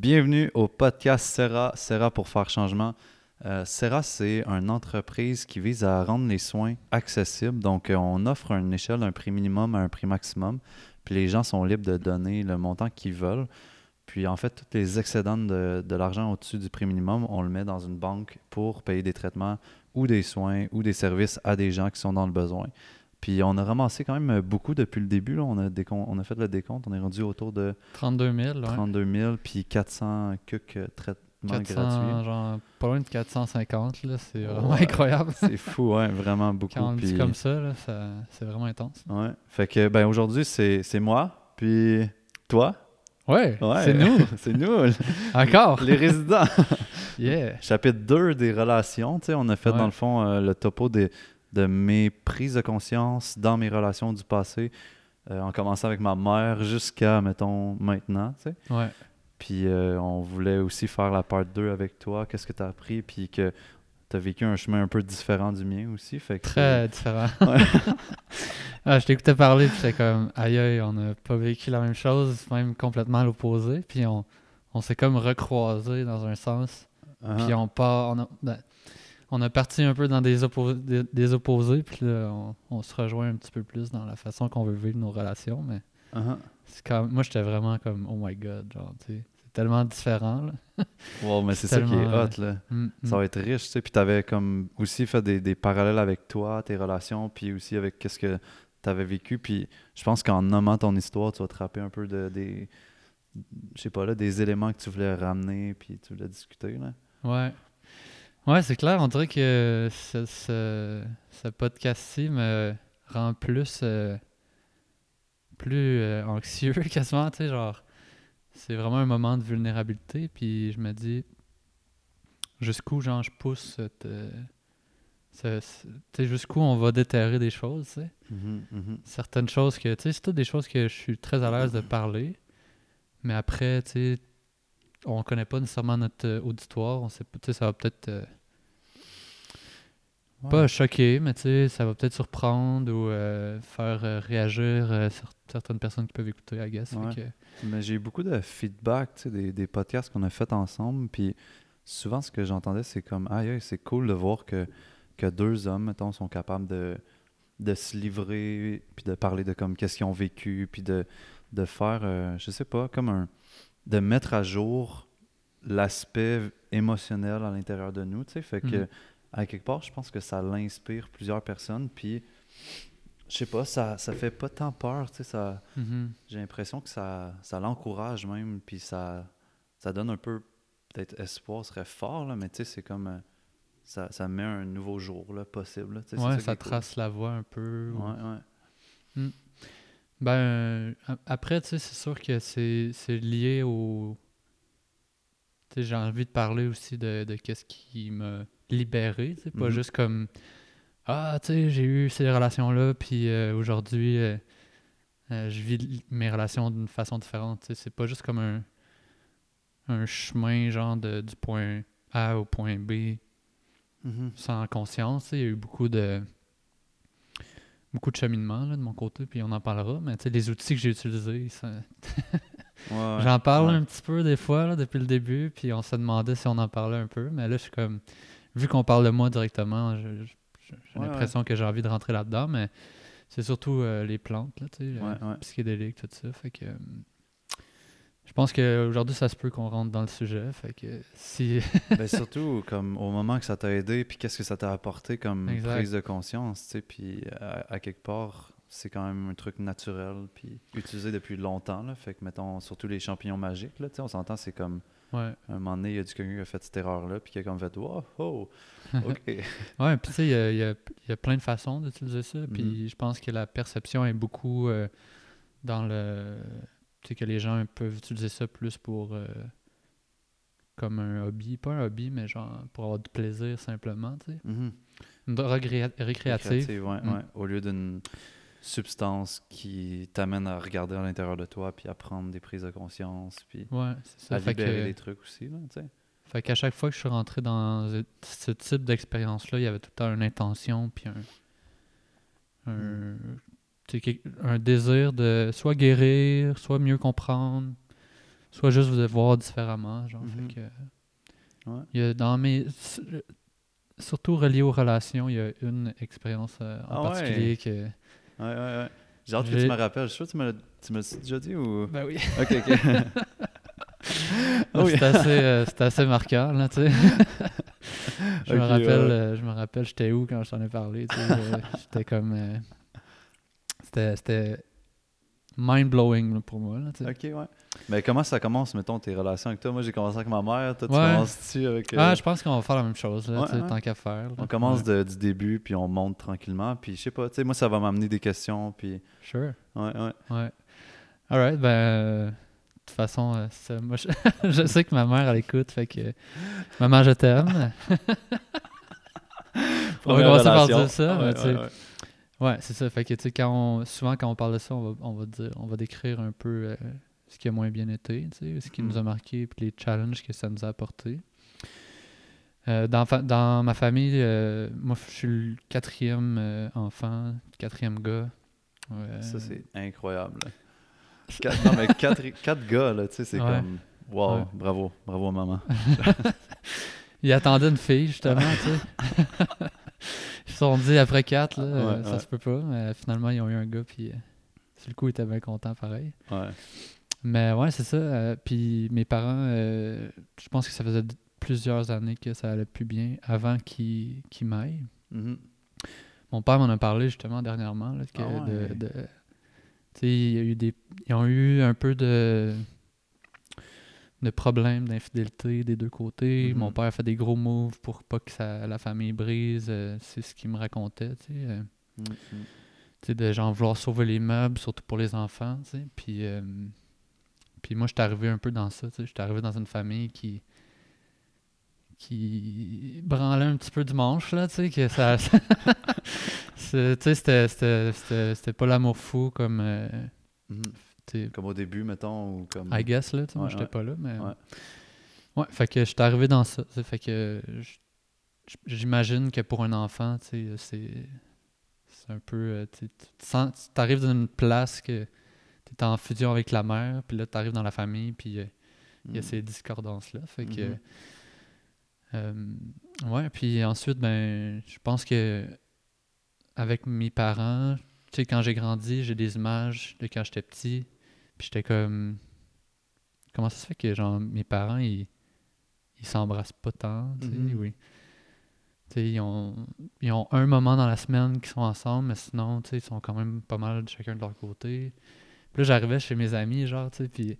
Bienvenue au podcast Serra, Serra pour faire changement. Euh, Serra, c'est une entreprise qui vise à rendre les soins accessibles. Donc, euh, on offre une échelle d'un prix minimum à un prix maximum. Puis les gens sont libres de donner le montant qu'ils veulent. Puis en fait, tous les excédents de, de l'argent au-dessus du prix minimum, on le met dans une banque pour payer des traitements ou des soins ou des services à des gens qui sont dans le besoin. Puis on a ramassé quand même beaucoup depuis le début. Là. On, a on a fait le décompte. On est rendu autour de 32 000, ouais. 32 000 puis 400 quelques euh, traitements 400, gratuits. genre, pas loin de 450, là, c'est vraiment Ouais. incroyable. C'est fou, ouais, vraiment beaucoup. Quand on le dit puis- comme ça, c'est vraiment intense. Ouais. Fait que ben aujourd'hui, c'est moi, puis toi? Ouais, Ouais. c'est nous, c'est nous, encore. les résidents. Yeah. Chapitre 2 des relations, tu sais, on a fait dans le fond euh, le topo des, de mes prises de conscience dans mes relations du passé, euh, en commençant avec ma mère jusqu'à, mettons, maintenant, tu sais. Ouais. Puis euh, on voulait aussi faire la part 2 avec toi, qu'est-ce que tu as appris, puis que tu as vécu un chemin un peu différent du mien aussi. Fait que, Très différent. Ouais. ah, je t'écoutais parler, puis j'étais comme, aïe aïe, on n'a pas vécu la même chose, même complètement à l'opposé. Puis on, on s'est comme recroisés dans un sens. Ah, Puis on part, on a, ben, on a parti un peu dans des, oppo- des, des opposés, puis là, on, on se rejoint un petit peu plus dans la façon qu'on veut vivre nos relations. Mais ah, c'est comme, moi, j'étais vraiment comme, oh my god, genre, tu sais, c'est tellement différent. Là. wow, mais c'est ça qui est hot, là. Mm, Ça mm. va être riche, tu sais. Puis t'avais comme aussi fait des, des parallèles avec toi, tes relations, puis aussi avec qu'est-ce que t'avais vécu. Puis je pense qu'en nommant ton histoire, tu vas te rappeler un peu de des, je sais pas là, des éléments que tu voulais ramener, puis tu voulais discuter là. Ouais. Ouais, c'est clair. On dirait que ce, ce, ce podcast-ci me rend plus, euh, plus euh, anxieux quasiment, tu sais, genre, c'est vraiment un moment de vulnérabilité, puis je me dis jusqu'où, genre, je pousse cette, euh, ce- ce- jusqu'où on va déterrer des choses, tu sais. Certaines choses que, tu sais, c'est toutes des choses que je suis très à l'aise de parler, mais après, tu sais, on connaît pas nécessairement notre auditoire, on sait pas, tu sais, ça va peut-être pas choquer, mais tu sais, ça va peut-être surprendre ou euh, faire euh, réagir euh, cer- certaines personnes qui peuvent écouter, I guess. fait Ouais. que- Mais j'ai eu beaucoup de feedback, tu sais, des, des podcasts qu'on a fait ensemble, puis souvent ce que j'entendais, c'est comme, aïe, aïe, c'est cool de voir que, que deux hommes, mettons, sont capables de, de se livrer, puis de parler de comme qu'est-ce qu'ils ont vécu, puis de, de faire, je sais pas, comme un, de mettre à jour l'aspect émotionnel à l'intérieur de nous, tu sais, fait que, Mhm. À quelque part, je pense que ça l'inspire plusieurs personnes, puis, je sais pas, ça, ça fait pas tant peur, tu sais, ça... Mhm. J'ai l'impression que ça, ça l'encourage même, puis ça, ça donne un peu, peut-être espoir serait fort, là, mais tu sais, c'est comme, euh, ça, ça met un nouveau jour, là, possible. là, tu sais, c'est Ouais, ça cool. trace la voie un peu. ou- Ouais, ouais. Ben, euh, après, tu sais, c'est sûr que c'est lié au. Tu sais, j'ai envie de parler aussi de, de qu'est-ce qui m'a libéré, tu sais, pas Mhm. juste comme. Ah, tu sais, j'ai eu ces relations-là, puis euh, aujourd'hui, euh, euh, je vis mes relations d'une façon différente, tu sais. C'est pas juste comme un, un chemin, genre, de, du point A au point B Mhm. sans conscience. Il y a eu beaucoup de beaucoup de cheminement là, de mon côté, puis on en parlera. Mais tu sais, les outils que j'ai utilisés, ça- Ouais, ouais. j'en parle ouais. un petit peu des fois là, depuis le début, puis on se demandait si on en parlait un peu. Mais là, je suis comme, vu qu'on parle de moi directement, j'ai Ouais, l'impression que j'ai envie de rentrer là-dedans, mais c'est surtout euh, les plantes, là, tu sais, Ouais, euh, psychédéliques, tout ça. Fait que euh, je pense qu'aujourd'hui, ça se peut qu'on rentre dans le sujet. Fait que si. Ben, surtout, comme, au moment que ça t'a aidé, puis qu'est-ce que ça t'a apporté comme Exact. prise de conscience, tu sais, puis à, à quelque part, c'est quand même un truc naturel, puis utilisé depuis longtemps, là, fait que, mettons, surtout les champignons magiques, là, tu sais, on s'entend, c'est comme, ouais. à un moment donné, il y a du quelqu'un qui a fait cette erreur-là, puis qui a comme fait, wow, oh, ok. Ouais, puis tu sais, il y a, y a- il y a plein de façons d'utiliser ça. Puis Mhm. je pense que la perception est beaucoup euh, dans le. Tu sais, que les gens peuvent utiliser ça plus pour. euh, comme un hobby. Pas un hobby, mais genre pour avoir du plaisir simplement, tu sais. Mhm. Une drogue ré- récréative. Créative, ouais, Mm. ouais. Au lieu d'une substance qui t'amène à regarder à l'intérieur de toi, puis à prendre des prises de conscience, puis Ouais, c'est ça. à Fait libérer que- des trucs aussi, là. Fait qu'à chaque fois que je suis rentré dans ce- type d'expérience-là, il y avait tout le temps une intention, puis un, quelque- un désir de soit guérir, soit mieux comprendre, soit juste de voir différemment. Genre, Mhm. fait que, Ouais. il y a dans mes, surtout relié aux relations, il y a une expérience euh, en Ah ouais. particulier que. Ouais, ouais, ouais. J'ai hâte que tu me rappelles. Je suis sûr que tu me tu me l'as déjà dit ou? Ben oui. Ok, ok. Oui. C'est assez, euh, assez marquant, là, tu sais. je, me rappelle, ouais. euh, je me rappelle, j'étais où quand je t'en ai parlé, tu sais. euh, J'étais comme... euh, c'était- C'était mind-blowing pour moi, là, ok, ouais. Mais comment ça commence, mettons, tes relations avec toi? Moi, j'ai commencé avec ma mère. Toi, tu Ouais. commences-tu avec. euh, Ah, je pense qu'on va faire la même chose, là, Ouais, ouais. tant qu'à faire. là. On commence Ouais. de- du début, puis on monte tranquillement. Puis je sais pas, tu sais, moi, ça va m'amener des questions. Puis. Sure. Ouais, ouais. Ouais. Alright, ben. euh, de toute façon, euh, ça, moi, je, je sais que ma mère, elle écoute, fait que. Maman, je t'aime. on va commencer par dire ça, mais tu sais, ouais, c'est ça. Fait que, tu sais, quand on, souvent, quand on parle de ça, on va, on va dire, on va décrire un peu euh, ce qui a moins bien été, tu sais, ce qui Mhm. nous a marqué, puis les challenges que ça nous a apporté. Euh, dans, dans ma famille, euh, moi, je suis le quatrième enfant, quatrième gars. Ouais. Ça, c'est incroyable. Quatre, non, mais quatre, quatre gars, là, tu sais, c'est Ouais. comme. Wow, Ouais. bravo, bravo, maman. Il attendait une fille, justement, tu sais. Ils se sont dit après quatre, là, euh, Ouais, ça ouais. se peut pas. Mais finalement, ils ont eu un gars, puis euh, sur le coup, ils étaient bien contents, pareil. Ouais. Mais ouais, c'est ça. euh, puis mes parents, euh, je pense que ça faisait plusieurs années que ça allait plus bien avant qu'ils qu'ils m'aillent. Mhm. Mon père m'en a parlé justement dernièrement. Là, que Ah ouais. de, de- tu sais, il y a eu des, ils ont eu un peu de, de problèmes d'infidélité des deux côtés. Mhm. Mon père fait des gros moves pour pas que ça, la famille brise. euh, c'est ce qu'il me racontait. Tu sais, euh, Mhm. tu sais, de genre vouloir sauver les meubles, surtout pour les enfants, tu sais. Puis, euh, puis moi, j'étais arrivé un peu dans ça, tu sais. J'étais arrivé dans une famille qui qui branlait un petit peu du manche, là, tu sais, que ça... c'est- tu sais, c'était- pas l'amour fou comme... Mhm. Comme au début, mettons, ou comme. I guess, là, tu sais, moi, j'étais ouais. pas là, mais... Ouais. Ouais, fait que j'étais arrivé dans ça, fait que j'imagine que pour un enfant, tu sais, c'est... C'est un peu... euh, tu sais, tu te sens... Tu arrives dans une place que t'es en fusion avec la mère, puis là, t'arrives dans la famille, puis... euh, il y a Mhm. ces discordances-là. Fait que. Mhm. euh, ouais, puis ensuite, ben, je pense que avec mes parents, tu sais, quand j'ai grandi, j'ai des images de quand j'étais petit, puis j'étais comme. Comment ça se fait que, genre, mes parents, ils, ils s'embrassent pas tant, tu sais, Mhm. oui. Tu sais, ils ont, ils ont un moment dans la semaine qu'ils sont ensemble, mais sinon, tu sais, ils sont quand même pas mal chacun de leur côté. Puis là, j'arrivais chez mes amis, genre, tu sais, puis,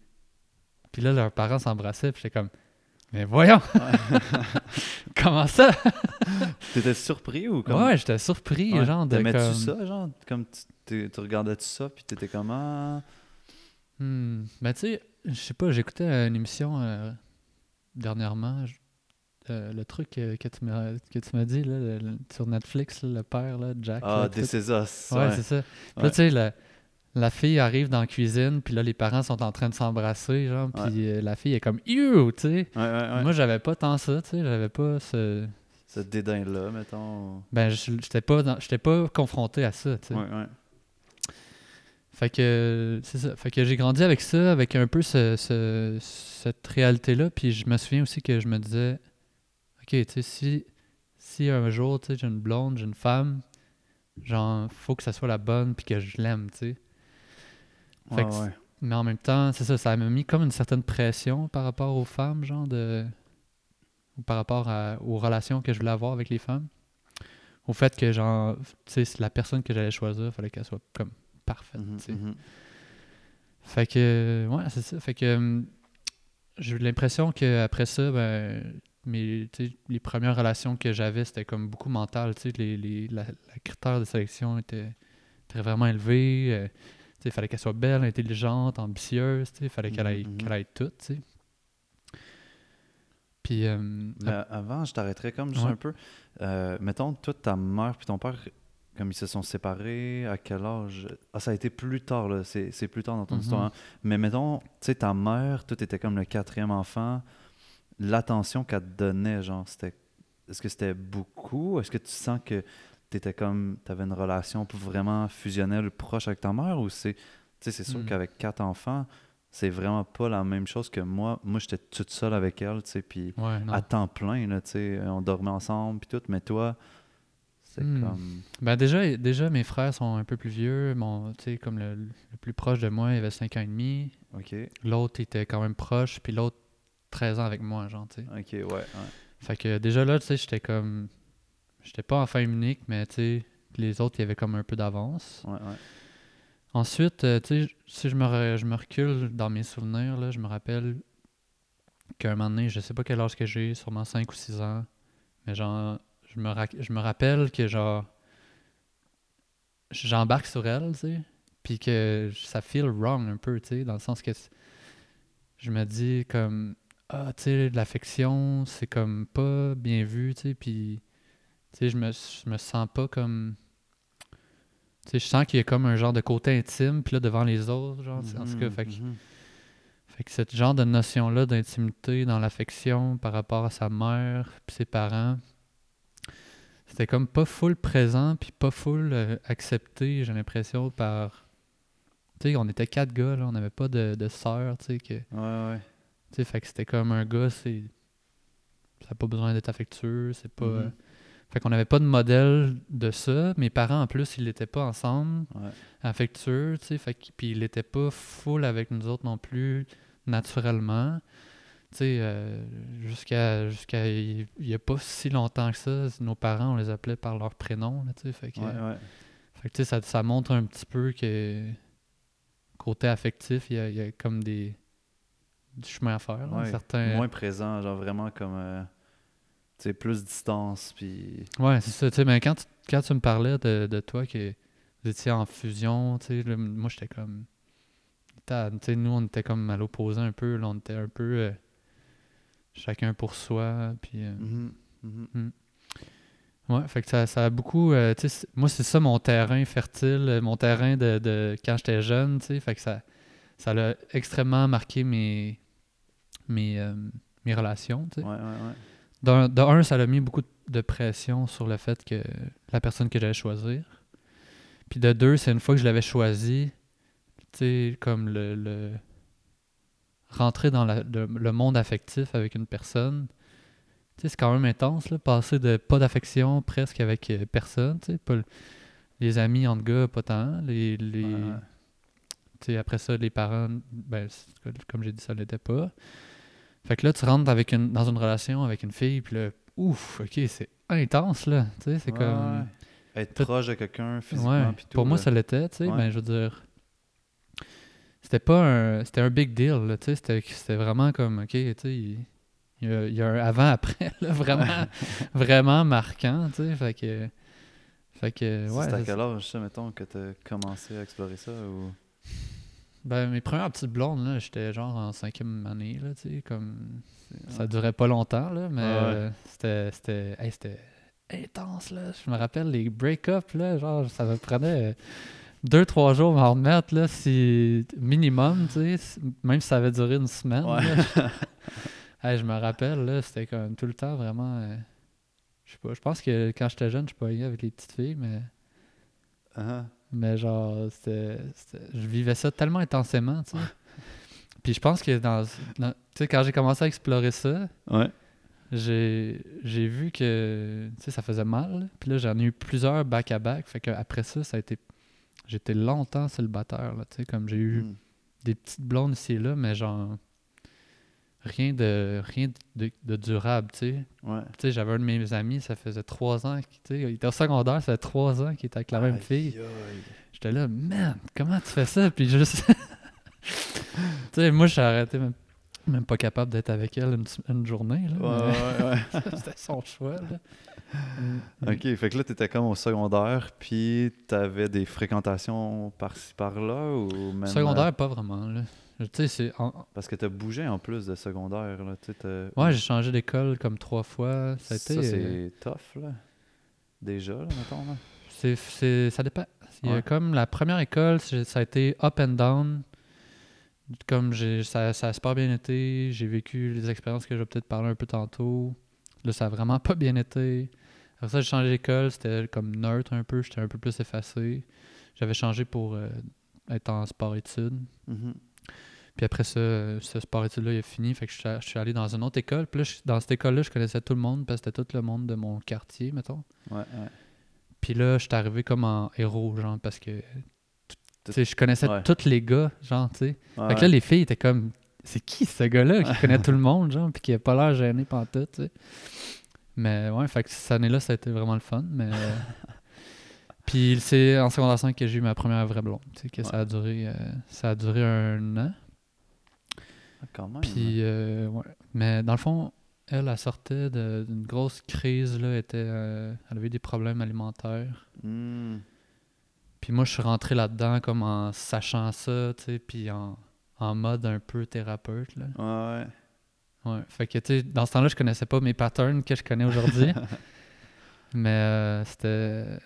puis là, leurs parents s'embrassaient, puis j'étais comme, mais voyons, comment ça? T'étais surpris ou comme? Ouais, j'étais surpris, Ouais. genre, de T'aimais-tu comme... ça, genre? Comme tu, tu regardais-tu ça, puis t'étais comment Hmm, Ben, tu sais, je sais pas, j'écoutais une émission euh, dernièrement, euh, le truc euh, que tu m'as que tu m'as dit, là, le- le- sur Netflix, là, le père, là, Jack. Ah, tout- Césars. Ouais, c'est ça. Puis là, tu sais, la, la fille arrive dans la cuisine, puis là, les parents sont en train de s'embrasser, genre, puis la fille est comme « You! » tu sais. Ouais. Moi, j'avais pas tant ça, tu sais, j'avais pas ce... Ce dédain-là, mettons. Ben, je- j'étais pas, dans- j'étais pas confronté à ça, tu sais. Fait que, c'est ça. Fait que j'ai grandi avec ça, avec un peu ce, ce- cette réalité-là, puis je me souviens aussi que je me disais, OK, tu sais, si, si un jour, tu sais, j'ai une blonde, j'ai une femme, genre, faut que ça soit la bonne, puis que je l'aime, tu sais. Fait Ouais, que ouais. Mais en même temps, c'est ça, ça m'a mis comme une certaine pression par rapport aux femmes, genre de. ou par rapport à- aux relations que je voulais avoir avec les femmes. Au fait que, genre, tu sais, la personne que j'allais choisir, il fallait qu'elle soit comme parfaite, Mhm, mhm. Fait que, ouais, c'est ça. Fait que hum, j'ai eu l'impression qu'après ça, ben, les premières relations que j'avais, c'était comme beaucoup mental. Tu sais, les, les, la, la critère de sélection était, était vraiment élevé. euh, tu sais, il fallait qu'elle soit belle, intelligente, ambitieuse. Tu sais, il fallait qu'elle aille, Mhm, mhm. qu'elle aille tout. Tu sais. Puis, Mais avant, je t'arrêterais comme juste Ouais. un peu. Euh, mettons, toi, ta mère puis ton père, comme ils se sont séparés, à quel âge? Ah, ça a été plus tard, là. C'est c'est plus tard dans ton Mhm. histoire. hein. Mais mettons, tu sais, ta mère, toi, t'étais comme le quatrième enfant. L'attention qu'elle te donnait, genre, c'était. Est-ce que c'était beaucoup? Est-ce que tu sens que t'étais comme. T'avais une relation vraiment fusionnelle, proche avec ta mère Ou c'est. Tu sais, c'est sûr Mhm. qu'avec quatre enfants, c'est vraiment pas la même chose que moi. Moi, j'étais toute seule avec elle, tu sais, puis Ouais, à temps plein, là, tu sais, on dormait ensemble, puis tout, mais toi, c'est Hmm. comme... Ben déjà, déjà, mes frères sont un peu plus vieux. Mon, comme le, le plus proche de moi, il avait 5 ans et demi. L'autre était quand même proche, puis l'autre 13 ans avec moi, genre, tu sais. OK, ouais, ouais. Fait que déjà là, tu sais, j'étais comme... J'étais pas en fin unique, mais tu sais, les autres, il y avait comme un peu d'avance. ouais, ouais. Ensuite, euh, tu sais, si je me, re- je me recule dans mes souvenirs, là, je me rappelle qu'un moment donné, je sais pas quel âge que j'ai, sûrement 5 ou 6 ans, mais genre, je me, je me rappelle que genre, j'embarque sur elle, tu sais, puis que ça feel wrong un peu, tu sais, dans le sens que je me dis comme, ah, tu sais, l'affection, c'est comme pas bien vu, tu sais, puis, tu sais, je me, je me sens pas comme... Tu sais, je sens qu'il y a comme un genre de côté intime, puis là, devant les autres, genre, en tout cas, Mhm, fait que, mhm. fait que ce genre de notion-là d'intimité dans l'affection par rapport à sa mère puis ses parents, c'était comme pas full présent puis pas full euh, accepté, j'ai l'impression, par... Tu sais, on était quatre gars, là, on n'avait pas de, de sœur, tu sais, que... Ouais, ouais. Tu sais, fait que c'était comme un gars, c'est... Ça n'a pas besoin d'être affectueux, c'est pas... Mhm. euh, Fait qu'on n'avait pas de modèle de ça. Mes parents, en plus, ils n'étaient pas ensemble Ouais. affectueux, tu sais, fait que- puis il était pas full avec nous autres non plus, naturellement. Tu sais, euh, jusqu'à jusqu'à il il y a pas si longtemps que ça, nos parents, on les appelait par leur prénom, là, tu sais, fait que, Ouais, ouais. fait que, ça, ça montre un petit peu que côté affectif, il y y a comme des du chemin à faire, là, Ouais, certains... Moins présent, genre vraiment comme... euh, tu sais, plus distance, puis... Ouais, c'est ça. Tu sais, mais quand tu, quand tu me parlais de, de toi que vous étiez en fusion, tu sais, là, moi j'étais comme. t'as- Tu sais, nous on était comme à l'opposé un peu. Là, on était un peu euh, chacun pour soi. Puis. euh, Mhm, mhm. Ouais, fait que ça, ça a beaucoup. euh, moi, c'est ça mon terrain fertile, euh, mon terrain de, de quand j'étais jeune. Fait que ça ça a extrêmement marqué mes, mes, euh, mes relations. Ouais, ouais, De un, ça a mis beaucoup de pression sur le fait que la personne que j'allais choisir. Puis de deux, c'est une fois que je l'avais choisi, tu sais, comme le, le- rentrer dans la- le, le monde affectif avec une personne, c'est quand même intense, là, passer de pas d'affection presque avec euh, personne, pas le- les amis entre gars, pas tant, les, les, Ouais, après ça, les parents, ben, comme j'ai dit, ça l'était pas. Fait que là, tu rentres avec une, dans une relation avec une fille, puis là, ouf, ok, c'est intense, là. C'est Ouais, comme. Être proche de quelqu'un physiquement, Ouais, tout. pour moi, là. ça l'était, tu sais, ben, je veux dire. C'était pas un. C'était un big deal, là, tu sais. C'était, c'était vraiment comme, ok, tu sais, il, il y a, il y a un avant-après, là, vraiment, vraiment marquant, tu sais. Fait que. Fait que, ouais. C'était à quel âge, ça, mettons, que t'as commencé à explorer ça, ou... Ben, mes premières petites blondes, là, j'étais genre en cinquième année, là, tu sais, comme... Ça durait pas longtemps, là, mais Ouais, euh, c'était... C'était hey, c'était intense, là. Je me rappelle, les break-ups, là, genre, ça me prenait deux, trois jours à m'en remettre, là, si... Minimum, tu sais, même si ça avait duré une semaine, Ouais. là. Hey, je me rappelle, là, c'était comme tout le temps vraiment... euh, Je sais pas, je pense que quand j'étais jeune, je pognais avec les petites filles, mais... Uh-huh. Mais genre, c'était, je vivais ça tellement intensément, tu sais. Puis je pense que dans, dans- tu sais, quand j'ai commencé à explorer ça, Ouais. j'ai, j'ai vu que, tu sais, ça faisait mal. Puis là, j'en ai eu plusieurs back-à-back. Fait qu'après ça, ça a été, j'étais longtemps célibataire, là, tu sais, comme j'ai eu Mm. des petites blondes ici et là, mais genre, rien de, rien de, de durable, tu sais. Ouais. Tu sais, j'avais un de mes amis, ça faisait trois ans, tu sais, il était au secondaire, ça fait trois ans qu'il était avec la même fille. aïe. J'étais là, man, comment tu fais ça? Puis juste. tu sais, moi, j'ai arrêté même, même pas capable d'être avec elle une, une journée. Là, Ouais, ouais, ouais. mais C'était son choix. Là. Ok, fait que là, t'étais comme au secondaire, puis t'avais des fréquentations par-ci par-là, ou même... Secondaire, pas vraiment. Là. Tu c'est. en- euh, Parce que t'as bougé en plus de secondaire, là, tu Ouais, j'ai changé d'école comme trois fois. Ça a été. Ça, euh, c'est tough, là. Déjà, là, mettons, là. c'est, c'est- ça dépend. Il y a Ouais. comme la première école, c'est- ça a été up and down. Comme j'ai, ça, ça a super bien été. J'ai vécu les expériences que je vais peut-être parler un peu tantôt. Là, ça a vraiment pas bien été. Après ça, j'ai changé d'école. C'était comme neutre un peu. J'étais un peu plus effacé. J'avais changé pour euh, être en sport-études. Mhm. Puis après ça, euh, ce sport études-là, il est fini. Fait que je suis, allé dans une autre école. Puis là, je- dans cette école-là, je connaissais tout le monde parce que c'était tout le monde de mon quartier, mettons. Ouais, ouais. Puis là, je suis arrivé comme en héros, genre, parce que. Tu sais, je connaissais Ouais. tous les gars, genre, tu sais. Ouais, Fait que là, les filles étaient comme. C'est qui ce gars-là qui connaît tout le monde, genre, puis qui a pas l'air gêné pendant tout, tu sais? Mais ouais, fait que cette année-là, ça a été vraiment le fun. Mais. euh, puis c'est en secondaire 5 que j'ai eu ma première vraie blonde, tu sais, que ça a duré. euh, ça a duré un an. Ah, quand même. Puis, euh, ouais. Mais dans le fond, elle, elle sortait d'une grosse crise, là. Elle, était, euh, elle avait des problèmes alimentaires. Hmm. Puis moi, je suis rentré là-dedans comme en sachant ça, tu sais, puis en, en mode un peu thérapeute, là. Ouais, ouais. Ouais. Fait que, tu sais, dans ce temps-là, je connaissais pas mes patterns que je connais aujourd'hui. Mais euh, c'était...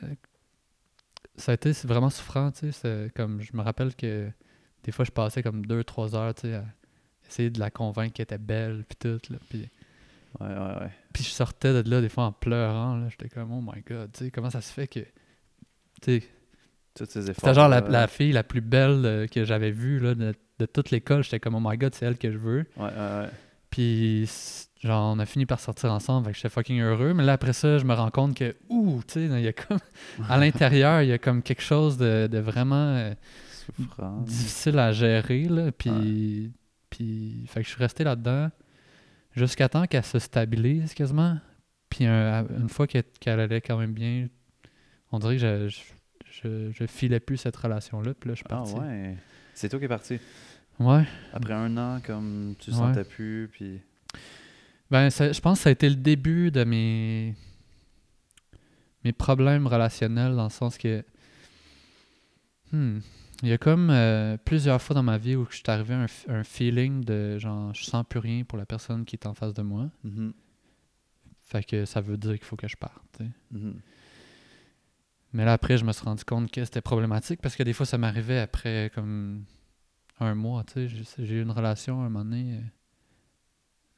Ça a été vraiment souffrant, tu sais. Comme, je me rappelle que des fois, je passais comme deux, trois heures, tu sais, à essayer de la convaincre qu'elle était belle, puis tout, là. Puis... Ouais, ouais, ouais. Puis je sortais de là des fois en pleurant. là. J'étais comme, oh my god, tu sais, comment ça se fait que. Tu sais, Tous ces efforts. c'était genre la fille la plus belle euh, que j'avais vue là, de, de toute l'école. J'étais comme, oh my god, c'est elle que je veux. Ouais, ouais, ouais. Puis, genre, on a fini par sortir ensemble. Fait que j'étais fucking heureux. Mais là, après ça, je me rends compte que, ouh, tu sais, il y a comme. À l'intérieur, il y a comme quelque chose de, de vraiment euh, difficile à gérer. Là. Puis, puis, fait que je suis resté là-dedans jusqu'à temps qu'elle se stabilise quasiment. Puis un- une fois qu'elle qu'elle allait quand même bien, on dirait que je, je, je, je filais plus cette relation-là. Puis là, je suis Ah parti. ouais. C'est toi qui es parti. Ouais. Après un an, comme tu Ouais. sentais plus, puis. Ben, ça- je pense que ça a été le début de mes, mes problèmes relationnels dans le sens que. Hmm, il y a comme euh, plusieurs fois dans ma vie où je suis arrivé à un, un feeling de genre, je sens plus rien pour la personne qui est en face de moi. Mhm, Fait que ça veut dire qu'il faut que je parte. mhm. Mais là, après, je me suis rendu compte que c'était problématique parce que des fois, ça m'arrivait après comme un mois. tu sais. J'ai eu une relation à un moment donné. euh,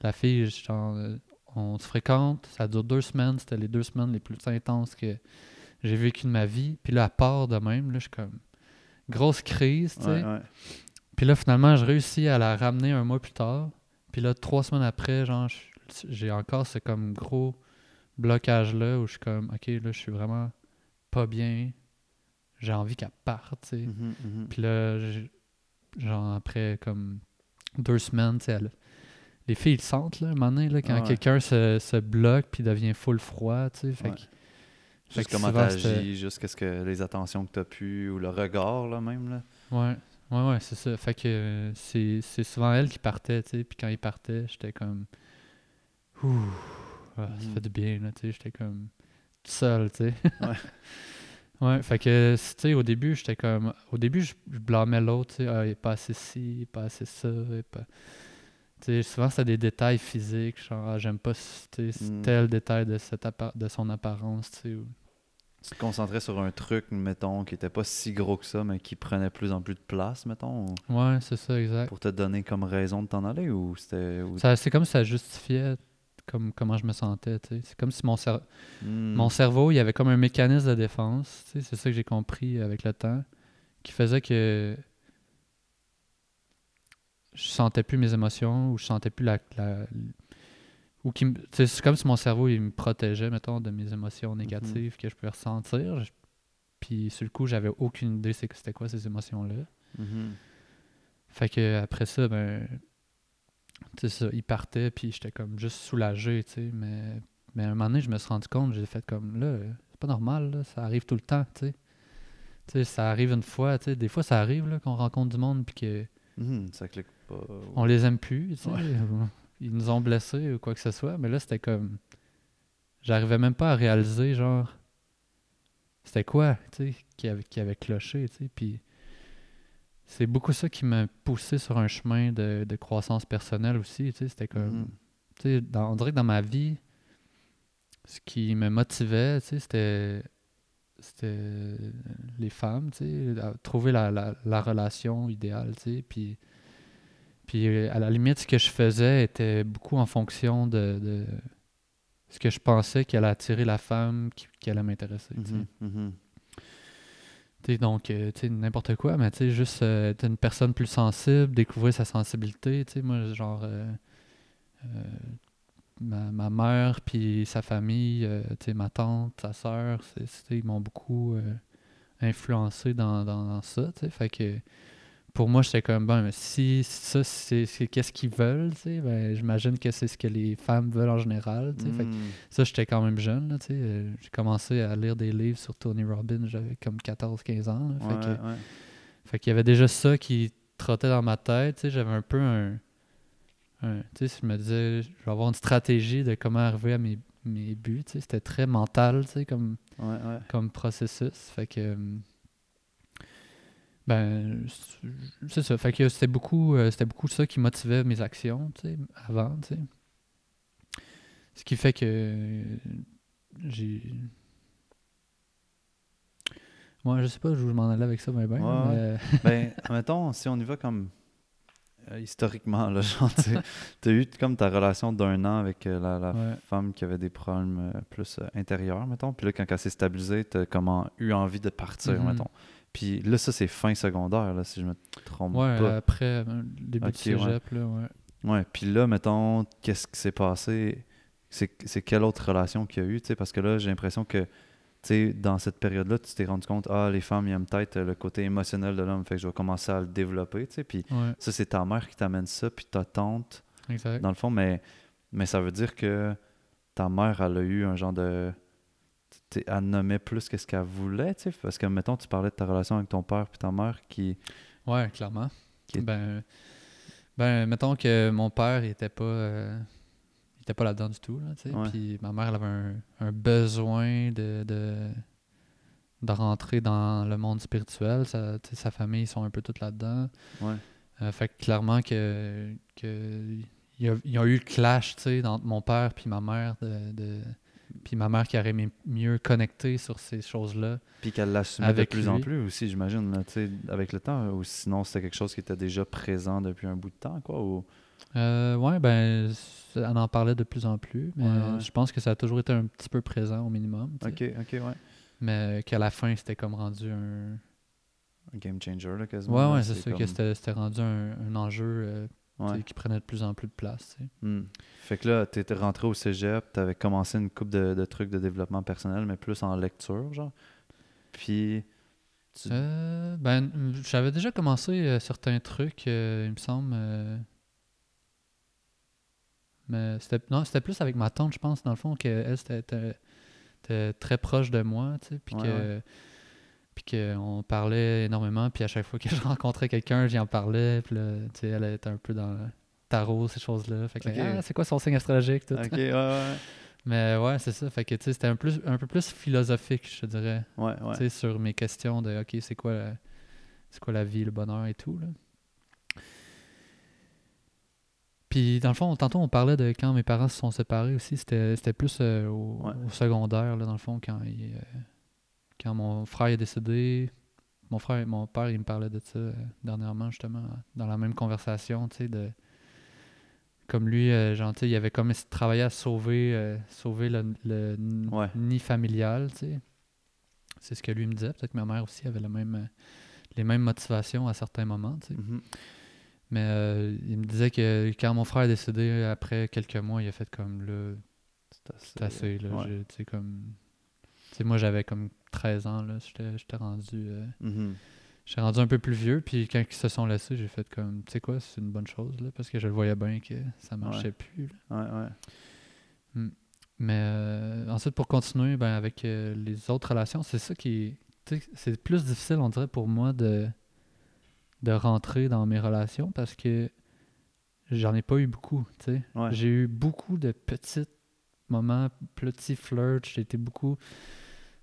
La fille, genre, euh, on se fréquente, ça dure deux semaines. C'était les deux semaines les plus intenses que j'ai vécues de ma vie. Puis là, à part de même, là, je suis comme grosse crise. tu sais. Ouais, ouais. Puis là, finalement, je réussis à la ramener un mois plus tard. Puis là, trois semaines après, genre, j'ai encore ce comme gros blocage-là où je suis comme, OK, là, je suis vraiment pas bien. J'ai envie qu'elle parte, tu sais. Mhm, mhm. Puis là, j'ai- genre, après comme deux semaines, tu sais, les filles le sentent, là, un moment donné, là, quand ouais. quelqu'un se, se bloque puis devient full froid, tu sais. Fait Ouais. que- Juste comment t'agis, juste qu'est-ce que les attentions que t'as pu, ou le regard, là, même, là. Ouais, ouais, ouais, c'est ça. Fait que euh, c'est c'est souvent elle qui partait, tu sais. Puis quand il partait, j'étais comme. Ouh, ah, ça Mhm. fait du bien, là, tu sais. J'étais comme. Tout seul, tu sais. Ouais. ouais, fait que, tu sais, au début, j'étais comme. Au début, je, blâmais l'autre, tu sais. Ah, il est pas assez ci, il est pas assez ça. il est pas... Tu sais, souvent, c'était des détails physiques. Genre, ah, j'aime pas tu sais, Mm. tel détail de, cette de son apparence, tu sais. ou- Tu te concentrais sur un truc, mettons, qui était pas si gros que ça, mais qui prenait de plus en plus de place, mettons, ou- Ouais, c'est ça, exact. pour te donner comme raison de t'en aller, ou c'était... ou- C'est comme si ça justifiait comme, comment je me sentais. C'est comme si mon, cer- Hmm. mon cerveau, il y avait comme un mécanisme de défense. C'est ça que j'ai compris avec le temps, qui faisait que je sentais plus mes émotions ou je sentais plus la... la- ou qui c'est comme si mon cerveau, il me protégeait, mettons, de mes émotions négatives que je pouvais ressentir. Je- Puis sur le coup, j'avais aucune idée c'était quoi ces émotions-là. Mhm. Fait que après ça, ben. Sais ça, il partait, puis j'étais comme juste soulagé, tu sais. Mais, mais à un moment donné, je me suis rendu compte, j'ai fait comme là, c'est pas normal, là, ça arrive tout le temps, tu sais. Tu sais, ça arrive une fois, tu sais. Des fois, ça arrive, là, qu'on rencontre du monde, puis que Mhm, Ça clique pas. on les aime plus, tu sais. Ouais. Ils nous ont blessés ou quoi que ce soit. Mais là, c'était comme. J'arrivais même pas à réaliser, genre. C'était quoi, tu sais, qui avait, qui avait cloché, tu sais. Puis. C'est beaucoup ça qui m'a poussé sur un chemin de, de croissance personnelle aussi. C'était comme. Sais, dans- on dirait que dans ma vie, ce qui me motivait, c'était. C'était les femmes, tu sais, trouver la, la, la relation idéale, tu sais. Puis. Puis à la limite, ce que je faisais était beaucoup en fonction de, de ce que je pensais qui allait attirer la femme qui, qui allait m'intéresser. tu sais. Mhm, mhm. T'sais, donc, euh, tu n'importe quoi, mais tu juste euh, être une personne plus sensible, découvrir sa sensibilité. Tu moi, genre, euh, ma, ma mère, puis sa famille, tu ma tante, sa soeur, ils m'ont beaucoup influencé dans, dans, dans ça, tu. Fait que pour moi, j'étais comme, bon, mais si ça, c'est qu'est-ce qu'ils veulent, tu sais, ben, j'imagine que c'est ce que les femmes veulent en général, tu sais. Fait que Mm. ça, j'étais quand même jeune, là, tu sais. euh, J'ai commencé à lire des livres sur Tony Robbins, j'avais comme 14-15 ans, là. Fait que- Ouais, ouais. fait qu'il y avait déjà ça qui trottait dans ma tête. tu sais, J'avais un peu un. un- tu sais, je me disais, je vais avoir une stratégie de comment arriver à mes, mes buts. tu sais, C'était très mental tu sais, comme, ouais. comme processus. Fait que. Ben, c'est- ça. Fait que c'était beaucoup, euh, c'était beaucoup ça qui motivait mes actions tu sais, avant. tu sais. Ce qui fait que euh, j'ai. Moi, je sais pas où je m'en allais avec ça, mais ben, Ouais, mais, euh, ben, mettons, si on y va comme euh, historiquement, là, genre, tu as eu comme ta relation d'un an avec la, la Ouais. femme qui avait des problèmes plus intérieurs, mettons. Puis là, quand elle s'est stabilisée, tu as comment eu envie de partir, Mhm. mettons? Puis là, ça, c'est fin secondaire, là, si je me trompe Ouais, pas. après euh, le début Ok, du cégep, là, ouais. Ouais, puis là, mettons, qu'est-ce qui s'est passé? C'est c'est quelle autre relation qu'il y a eu, tu sais? Parce que là, j'ai l'impression que, tu sais, dans cette période-là, tu t'es rendu compte, ah, les femmes, ils aiment peut-être le côté émotionnel de l'homme, fait que je vais commencer à le développer, tu sais? Puis Ouais, ça, c'est ta mère qui t'amène ça, puis ta tante, exact. dans le fond, mais, mais ça veut dire que ta mère, elle a eu un genre de... Elle nommait plus qu'est-ce qu'elle voulait, tu sais? Parce que, mettons, tu parlais de ta relation avec ton père puis ta mère qui... Ouais, clairement. Qui est- Ben, ben, mettons que mon père il était pas, euh, il était pas là-dedans du tout, là, tu sais. Ouais. Puis ma mère elle avait un, un besoin de, de, de rentrer dans le monde spirituel. Sa, famille, ils sont un peu tous là-dedans. Ouais. Euh, fait que clairement que, que il y a, il y a eu le clash, tu sais, entre mon père puis ma mère de, de- puis ma mère qui aurait mieux connecter sur ces choses-là. Puis qu'elle l'assumait de plus en plus aussi, j'imagine, avec le temps. Ou sinon, c'était quelque chose qui était déjà présent depuis un bout de temps, quoi. Ou... Euh, ouais, ben, on en parlait de plus en plus, mais Ouais, ouais. je pense que ça a toujours été un petit peu présent au minimum. Ok, ok, ouais. Mais qu'à la fin, c'était comme rendu un. Un game changer, là, quasiment. Ouais, ouais, c'est ça, comme- que c'était rendu un, un enjeu euh, Ouais. qui prenait de plus en plus de place. tu. Hmm. Fait que là, t'étais rentré au cégep, t'avais commencé une coupe de, de trucs de développement personnel, mais plus en lecture, genre. Puis. Tu... Euh, ben, j'avais déjà commencé euh, certains trucs, euh, il me semble. euh, mais c'était non, c'était plus avec ma tante, je pense, dans le fond, qu'elle, c'était était- était très proche de moi, tu sais, puis Ouais, que puis qu'on parlait énormément, puis à chaque fois que je rencontrais quelqu'un, j'y en parlais, puis là, tu sais, elle était un peu dans le tarot, ces choses-là. Fait que, ah, c'est quoi son signe astrologique, tout? Ok, ouais, ouais. Mais ouais, c'est ça. Fait que, tu sais, c'était un, plus, un peu plus philosophique, je dirais Ouais, ouais. tu sais, sur mes questions de OK, c'est quoi, la- c'est quoi la vie, le bonheur et tout. Là. Puis dans le fond, tantôt on parlait de quand mes parents se sont séparés aussi, c'était c'était plus euh, au, Ouais. au secondaire, là, dans le fond, quand, il, euh, quand mon frère est décédé. Mon frère et mon père, il me parlait de ça euh, dernièrement, justement, dans la même conversation, tu sais, de comme lui, euh, genre, il avait comme travaillé à sauver, euh, sauver le, le n- Ouais. nid familial, tu sais. C'est ce que lui me disait. Peut-être que ma mère aussi avait le même, euh, les mêmes motivations à certains moments, tu sais. Mhm. Mais euh, il me disait que quand mon frère est décédé, après quelques mois, il a fait comme là, C'est assez. là. ouais. Tu sais, comme. Tu sais, moi, j'avais comme 13 ans, là. J'étais rendu. euh, Mhm. J'étais rendu un peu plus vieux, puis quand ils se sont laissés, j'ai fait comme, tu sais quoi, c'est une bonne chose, là, parce que je le voyais bien que ça marchait plus, là. Ouais, ouais. Mais euh, ensuite, pour continuer, ben, avec euh, les autres relations, c'est ça qui. C'est plus difficile, on dirait, pour moi de, de rentrer dans mes relations parce que j'en ai pas eu beaucoup. tu sais. Ouais. J'ai eu beaucoup de petits moments, petits flirts. J'ai été beaucoup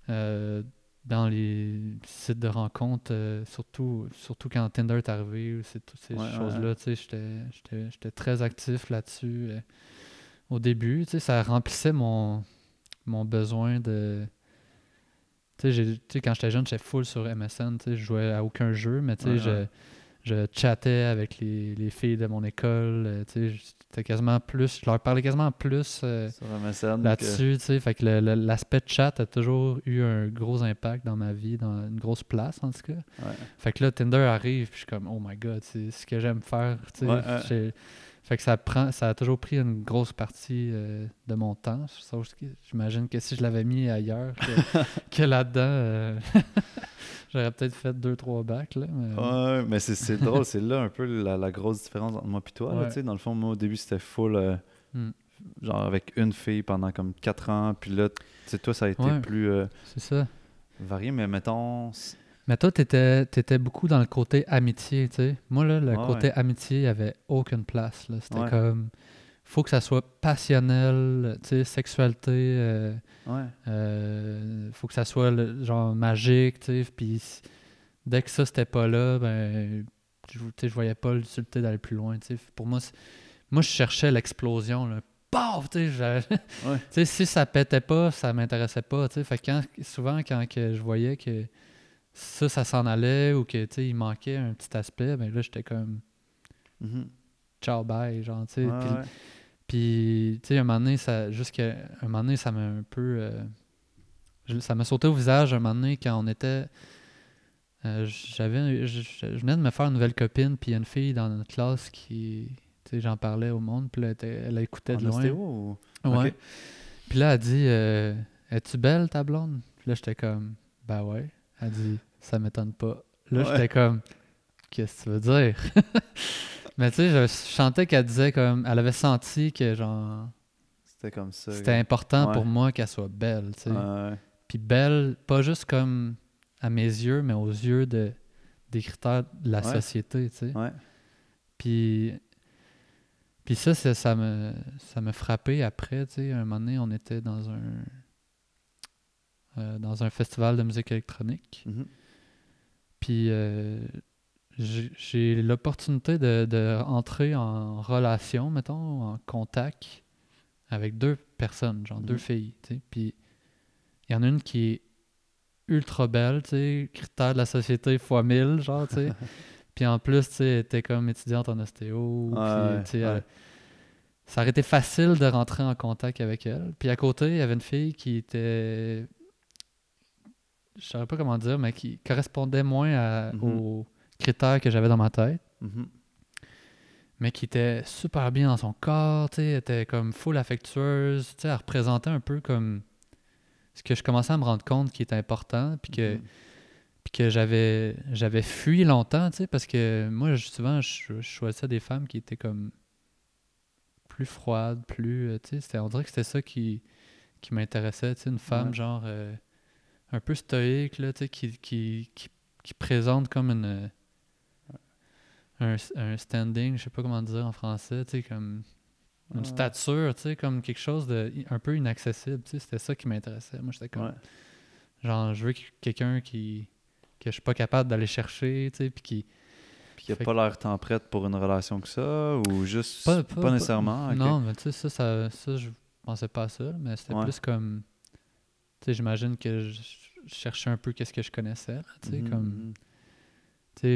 dans les sites de rencontres, euh, surtout, surtout quand Tinder est arrivé, ou c'est toutes ces Ouais, ouais, choses-là. tu sais, J'étais j'étais- j'étais très actif là-dessus. euh, au début, tu sais, ça remplissait mon, mon besoin de. Tu sais, j'ai- tu sais, quand j'étais jeune, j'étais full sur MSN, tu sais, je jouais à aucun jeu, mais tu sais, Ouais, je- chattais avec les, les filles de mon école. euh, tu sais, quasiment plus. Je leur parlais quasiment plus euh, que- là-dessus. tu sais. Fait que l'aspect chat a toujours eu un gros impact dans ma vie, dans une grosse place en tout cas. Ouais. Fait que là, Tinder arrive, puis je suis comme, oh my god, c'est ce que j'aime faire. Ouais, ouais. Fait que ça prend, ça a toujours pris une grosse partie euh, de mon temps. Sauf que J'imagine que si je l'avais mis ailleurs que, que là-dedans, euh, j'aurais peut-être fait deux, trois bacs. Là, mais- Ouais, mais c'est c'est drôle, c'est là un peu la, la grosse différence entre moi et toi. là, Ouais. dans le fond, moi, au début, c'était full, euh, Hmm. genre avec une fille pendant comme 4 ans. Puis là, tu sais, toi, ça a été Ouais. plus euh, C'est ça. varié, mais mettons. Mais toi, t'étais étais beaucoup dans le côté amitié, tu sais. Moi, là, le côté ouais. amitié, il n'y avait aucune place. C'était Ouais. comme... faut que ça soit passionnel, tu sais, sexualité... euh, Ouais. Euh, faut que ça soit le- genre magique, tu sais. Puis dès que ça, c'était pas là, ben, je, tu sais, je voyais pas l'utilité d'aller plus loin, tu sais. Pour moi, moi, je cherchais l'explosion, là. Paf! Tu sais, si ça pétait pas, ça m'intéressait pas, tu sais. Fait que quand, souvent, quand que je voyais que ça, ça s'en allait ou que, tu sais, il manquait un petit aspect, ben là, j'étais comme Mhm. ciao, bye, genre, tu sais. Ouais, Puis ouais. puis, tu sais, un moment donné, ça, jusqu'à un moment donné, ça m'a un peu. euh, je- ça m'a sauté au visage un moment donné quand on était. euh, j'avais, je, je venais de me faire une nouvelle copine, puis il y a une fille dans notre classe qui. Tu sais, j'en parlais au monde, puis là, elle, elle écoutait de loin. ostéo ou- Ouais. Puis là, elle dit euh, Es-tu belle, ta blonde Puis là, j'étais comme Ben ouais. Elle dit Ça m'étonne pas. Là, Ouais. j'étais comme Qu'est-ce que tu veux dire? Mais tu sais, je chantais qu'elle disait comme. Elle avait senti que, genre. C'était comme ça. C'était important Ouais. pour moi qu'elle soit belle, tu sais. Ouais. Puis belle, pas juste comme à mes yeux, mais aux yeux de, des critères de la société, tu sais. Ouais. Puis, puis ça, ça me, ça me frappé après, tu sais. Un moment donné, on était dans un, euh, dans un festival de musique électronique. Mhm. Puis euh, j'ai l'opportunité de, de entrer en relation, mettons, en contact avec deux personnes, genre deux Mhm. filles, tu sais. Puis il y en a une qui est ultra belle, tu sais, critère de la société fois 1000, genre, tu sais. puis en plus, tu sais, elle était comme étudiante en ostéo, puis, Ouais, tu sais, ouais. elle- ça aurait été facile de rentrer en contact avec elle. Puis à côté, il y avait une fille qui était je saurais pas comment dire, mais qui correspondait moins à- Mhm. aux critères que j'avais dans ma tête, Mhm. mais qui était super bien dans son corps, tu sais, était comme full affectueuse, tu sais, elle représentait un peu comme ce que je commençais à me rendre compte qui était important, puis que, Mhm. puis que j'avais j'avais fui longtemps, tu sais, parce que moi, souvent, je, je choisissais des femmes qui étaient comme plus froides, plus, euh, tu sais, on dirait que c'était ça qui, qui m'intéressait, tu sais, une femme Ouais. genre euh, un peu stoïque, là, qui, qui, qui, qui présente comme une un, un standing, je sais pas comment dire en français, comme une Ouais. stature, comme quelque chose de un peu inaccessible, c'était ça qui m'intéressait. Moi, j'étais comme Ouais. Genre, je veux que- quelqu'un qui que je suis pas capable d'aller chercher, tu sais, puis qui... Puis qui a pas l'air tant prête pour une relation que ça, ou juste Pas- pas, pas- nécessairement. Non, mais tu sais, ça, ça, ça, je pensais pas à ça, mais c'était Ouais. plus comme... J'imagine que je, cherchais un peu qu'est-ce que je connaissais, tu sais, comme...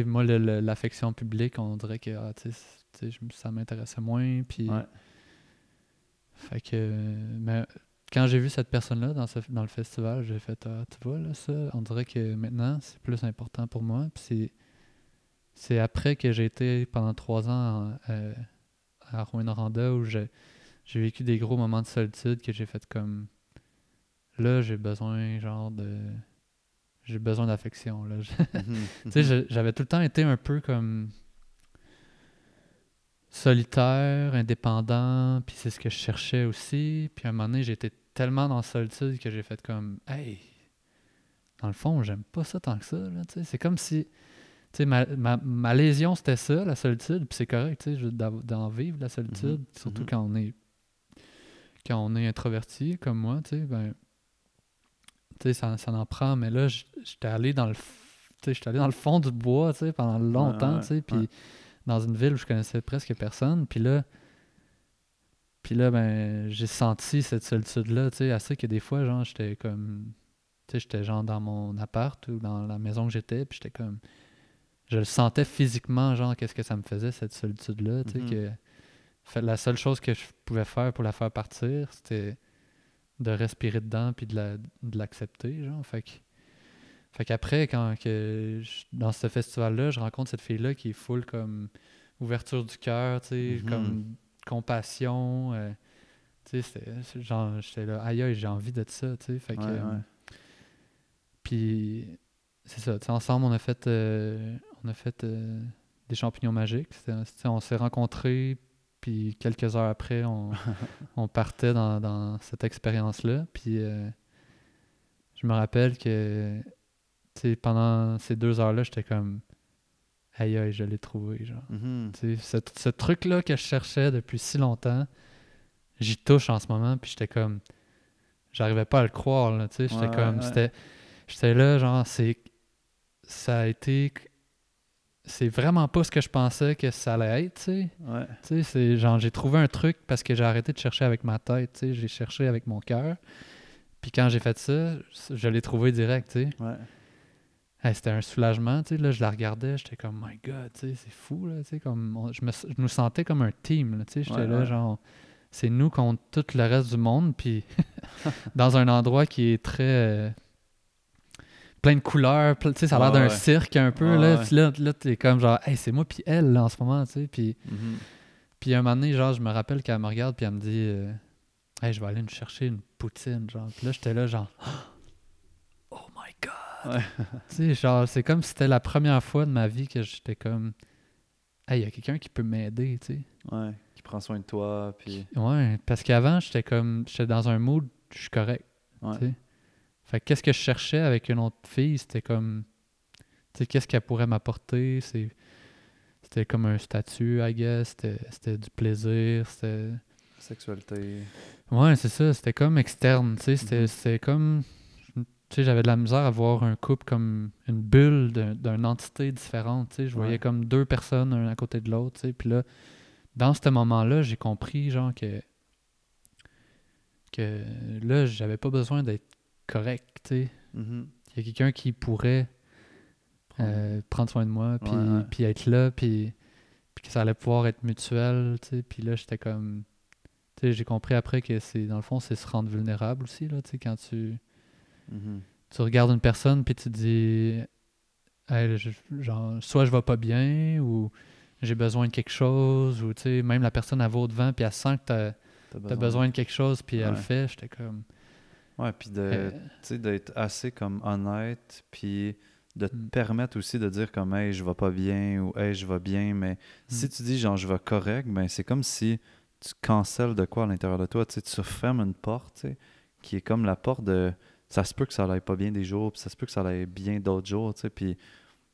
moi, l'affection publique, on dirait que, ah, ça m'intéressait moins, puis... Ouais. Fait que... Mais quand j'ai vu cette personne-là dans, ce- dans le festival, j'ai fait, ah, tu vois, là, ça, on dirait que maintenant, c'est plus important pour moi. Puis c'est, c'est après que j'ai été pendant trois ans en- euh, à Rouen-Noranda où j'ai, j'ai vécu des gros moments de solitude que j'ai fait comme, là, j'ai besoin, genre, de... J'ai besoin d'affection, là. Mhm, Tu sais, je- j'avais tout le temps été un peu comme solitaire, indépendant, puis c'est ce que je cherchais aussi. Puis à un moment donné, j'étais tellement dans la solitude que j'ai fait comme, hey, dans le fond, j'aime pas ça tant que ça. là, tu sais. C'est comme si, tu sais, ma, ma, ma lésion, c'était ça, la solitude, puis c'est correct, tu sais, d'en vivre la solitude, Mhm, surtout mhm. quand on est quand on est introverti comme moi, tu sais, ben, tu sais, ça, ça en prend, mais là, j'étais allé dans le j'étais allé dans le fond du bois, tu sais, pendant longtemps, tu sais, puis dans une ville où je connaissais presque personne, puis là, puis là, ben, j'ai senti cette solitude-là, tu sais, assez que des fois, genre, j'étais comme, tu sais, j'étais genre dans mon appart ou dans la maison que j'étais, puis j'étais comme, je le sentais physiquement, genre, qu'est-ce que ça me faisait, cette solitude-là. tu sais, Mhm. que fait, la seule chose que je pouvais faire pour la faire partir, c'était de respirer dedans puis de la- de l'accepter, genre. Fait que, fait qu'après, quand que je- dans ce festival-là, je rencontre cette fille-là qui est full comme ouverture du cœur, tu sais, Mhm. comme compassion. euh, tu sais, genre, j'étais là, aïe, aïe, j'ai envie de ça, tu sais. Fait que, Ouais, ouais. puis c'est ça, tu sais, ensemble on a fait euh, on a fait euh, des champignons magiques. On s'est rencontrés, puis quelques heures après, on, on partait dans, dans cette expérience-là. Puis euh, je me rappelle que pendant ces deux heures-là, j'étais comme aïe aïe, je l'ai trouvé. Genre. Mhm. Sais, ce, ce truc-là que je cherchais depuis si longtemps, j'y touche en ce moment, puis j'étais comme. J'arrivais pas à le croire, là, tu sais. J'étais Ouais, comme. ouais. C'était. J'étais là, genre, c'est. Ça a été. C'est vraiment pas ce que je pensais que ça allait être, tu sais. Ouais. Tu sais, c'est genre, j'ai trouvé un truc parce que j'ai arrêté de chercher avec ma tête, tu sais. J'ai cherché avec mon cœur. Puis quand j'ai fait ça, je l'ai trouvé direct, tu sais. Ouais. Hey, c'était un soulagement, tu sais, là, je la regardais, j'étais comme, my God, tu sais, c'est fou, là, tu sais, comme, on- je, me, je nous sentais comme un team, là, tu sais, j'étais Ouais, là, genre, c'est nous contre tout le reste du monde, puis dans un endroit qui est très, euh, plein de couleurs, ple- tu sais, ça a l'air d'un ouais. cirque un peu, là, ouais. puis là, là t'es comme, genre, hey, c'est moi puis elle, là, en ce moment, tu sais, puis, puis un moment donné, genre, je me rappelle qu'elle me regarde, puis elle me dit, euh, hey, je vais aller nous chercher une poutine, genre, puis là, j'étais là, genre, oh my God! Ouais. Tu sais, genre, c'est comme si c'était la première fois de ma vie que j'étais comme, hey, il y a quelqu'un qui peut m'aider, tu sais. Ouais. Qui prend soin de toi, puis. Ouais, parce qu'avant, j'étais comme, j'étais dans un mood, je suis correct, Ouais. tu sais. Fait que qu'est-ce que je cherchais avec une autre fille, c'était comme, tu sais, qu'est-ce qu'elle pourrait m'apporter, c'est. C'était comme un statut, I guess. C'était, du plaisir. C'était. Sexualité. Ouais, c'est ça. C'était comme externe. Tu sais, c'était, Mhm. c'était comme. Tu sais, j'avais de la misère à voir un couple comme une bulle d'un- d'une entité différente. Tu sais, je voyais Ouais. comme deux personnes, un à côté de l'autre. Tu sais, puis là, dans ce moment-là, j'ai compris, genre, que. que là, j'avais pas besoin d'être correct. Tu sais. Mhm. Il y a quelqu'un qui pourrait Prendre- euh, prendre soin de moi, puis, Ouais, ouais. puis être là, puis, puis que ça allait pouvoir être mutuel, tu sais. Puis là, j'étais comme... Tu sais, j'ai compris après que c'est, dans le fond, c'est se rendre vulnérable aussi, là, tu sais, quand tu, Mhm. tu regardes une personne, puis tu te dis... Hey, je- genre, soit je vais pas bien, ou j'ai besoin de quelque chose, ou, tu sais, même la personne, elle va devant, puis elle sent que t'as, besoin de quelque chose, puis elle le fait, j'étais comme... Ouais, puis de, euh, tu sais, d'être assez comme honnête, puis de te Mm. permettre aussi de dire comme hey je vais pas bien ou hey je vais bien mais si Mm. tu dis genre je vais correct ben c'est comme si tu cancelles de quoi à l'intérieur de toi tu sais tu fermes une porte qui est comme la porte de ça se peut que ça aille pas bien des jours puis ça se peut que ça aille bien d'autres jours tu sais puis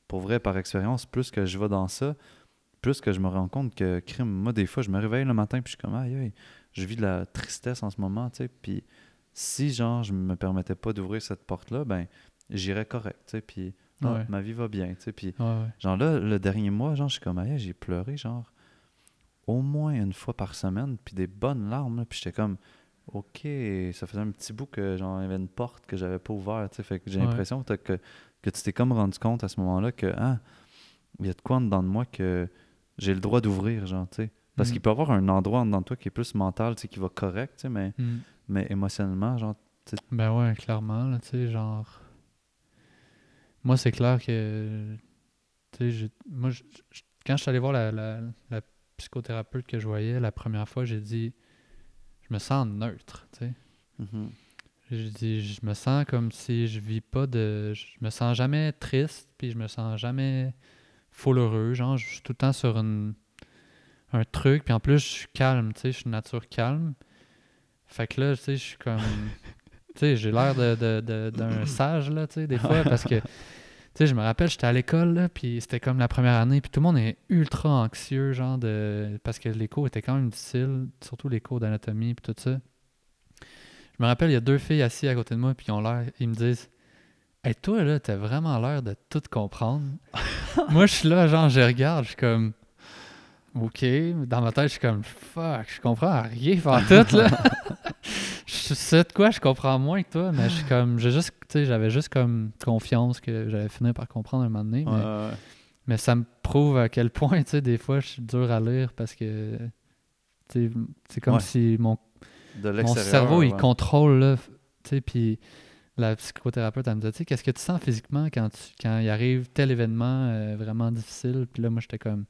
pour vrai par expérience plus que je vais dans ça plus que je me rends compte que crime moi des fois je me réveille le matin puis je suis comme aïe aïe je vis de la tristesse en ce moment tu sais puis si genre je me permettais pas d'ouvrir cette porte là ben j'irais correct puis ah, Ouais. ma vie va bien puis ouais, ouais. Genre là, le dernier mois, genre, je suis comme, Aïe, j'ai pleuré, genre, au moins une fois par semaine, puis des bonnes larmes, là, puis j'étais comme, OK, ça faisait un petit bout que, genre, il y avait une porte que j'avais pas ouverte, tu sais, fait que j'ai l'impression que, que, que tu t'es comme rendu compte à ce moment-là que, ah, il y a de quoi en dedans de moi que j'ai le droit d'ouvrir, genre, tu sais. Parce Mhm. qu'il peut y avoir un endroit en dedans de toi qui est plus mental, tu sais, qui va correct, tu sais, mais, Mm. Mais émotionnellement, genre, Ben ouais, clairement, là, tu sais, genre... Moi, c'est clair que... Tu sais, moi, je- je- quand je suis allé voir la, la, la psychothérapeute que je voyais la première fois, j'ai dit... Je me sens neutre, tu sais. mhm, J'ai dit, je me sens comme si je vis pas de... Je me sens jamais triste, puis je me sens jamais full heureux. Genre, je suis tout le temps sur une, un truc, puis en plus, je suis calme, tu sais, je suis de nature calme. Fait que là, tu sais, je suis comme... tu sais, j'ai l'air de, de- de- d'un sage, là, tu sais, des fois, parce que... Tu sais, je me rappelle, j'étais à l'école, là, puis c'était comme la première année, puis tout le monde est ultra anxieux, genre, de... parce que les cours étaient quand même difficiles, surtout les cours d'anatomie, puis tout ça. Je me rappelle, il y a deux filles assises à côté de moi, puis ils ont l'air, ils me disent Hey, toi, là, t'as vraiment l'air de tout comprendre. moi, je suis là, genre, je regarde, je suis comme OK. Dans ma tête, je suis comme Fuck, je comprends rien en tout, là. je sais de quoi je comprends moins que toi, mais je suis comme, j'ai juste, j'avais juste comme confiance que j'allais finir par comprendre un moment donné. mais- ça me prouve à quel point, des fois, je suis dur à lire parce que, c'est comme Ouais. si mon, De mon cerveau, il contrôle, là, puis la psychothérapeute, elle me sais, qu'est-ce que tu sens physiquement quand, tu, quand il arrive tel événement euh, vraiment difficile? Puis là, moi, j'étais comme,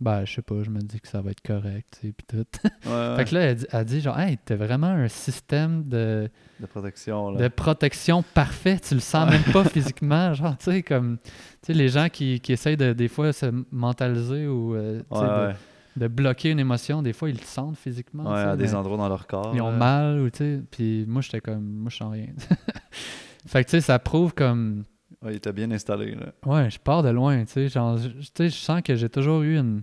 ben, je sais pas, je me dis que ça va être correct, tu sais, puis tout. Ouais, Fait que là, elle dit, elle dit genre, hey, t'as vraiment un système de, de protection. Là. de protection parfait, tu le sens même pas physiquement, genre, tu sais, comme, tu sais, les gens qui, qui essayent de, des fois, se mentaliser ou, euh, tu sais, Ouais, de- bloquer une émotion, des fois, ils le sentent physiquement, Ouais, à des mais endroits dans leur corps. ils ont mal, ou tu sais, puis moi, j'étais comme, moi, je sens rien. fait que, tu sais, ça prouve comme, Ouais, il était bien installé. Là. ouais, je pars de loin, tu sais, je- sens que j'ai toujours eu une,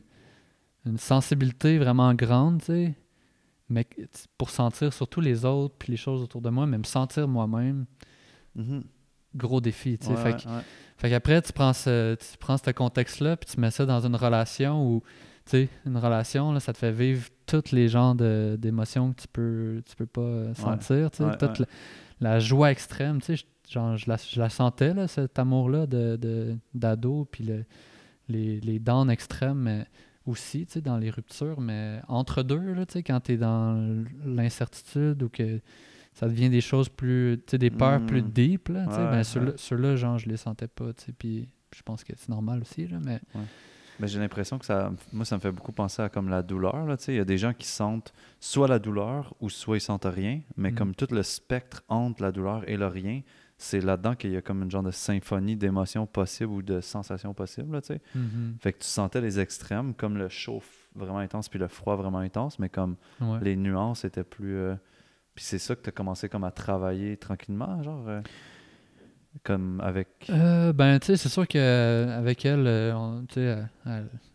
une sensibilité vraiment grande, tu sais, mais pour sentir surtout les autres puis les choses autour de moi, mais me sentir moi-même, Mhm. gros défi, tu sais. Ouais, fait, ouais, fait qu'après, tu prends ce, tu prends ce contexte-là puis tu mets ça dans une relation où, tu sais, une relation, là, ça te fait vivre tous les genres d'émotions que tu peux, tu peux pas euh, sentir, tu sais, toute. La, la joie extrême, tu sais, genre, je la, je la sentais, là, cet amour-là de, de- d'ado, puis le- les, les dents extrêmes, mais aussi, tu sais, dans les ruptures, mais entre deux, là, tu sais, quand tu es dans l'incertitude ou que ça devient des choses plus, tu sais, des peurs plus deep, là, tu sais, Ouais, ben, ouais. ceux-là, ceux-là, genre, je les sentais pas, tu sais, puis je pense que c'est normal aussi, là, mais... Mais j'ai l'impression que ça, moi, ça me fait beaucoup penser à comme la douleur. Là, tu sais. il y a des gens qui sentent soit la douleur ou soit ils sentent rien, mais Mhm. comme tout le spectre entre la douleur et le rien, c'est là-dedans qu'il y a comme une genre de symphonie d'émotions possibles ou de sensations possibles. Tu sais. Mhm. Fait que tu sentais les extrêmes, comme le chaud vraiment intense puis le froid vraiment intense, mais comme Ouais. les nuances étaient plus. euh, Puis c'est ça que tu as commencé comme à travailler tranquillement, genre. euh, Comme avec. Euh, ben, tu sais, c'est sûr qu'avec elle, on- tu sais, elle,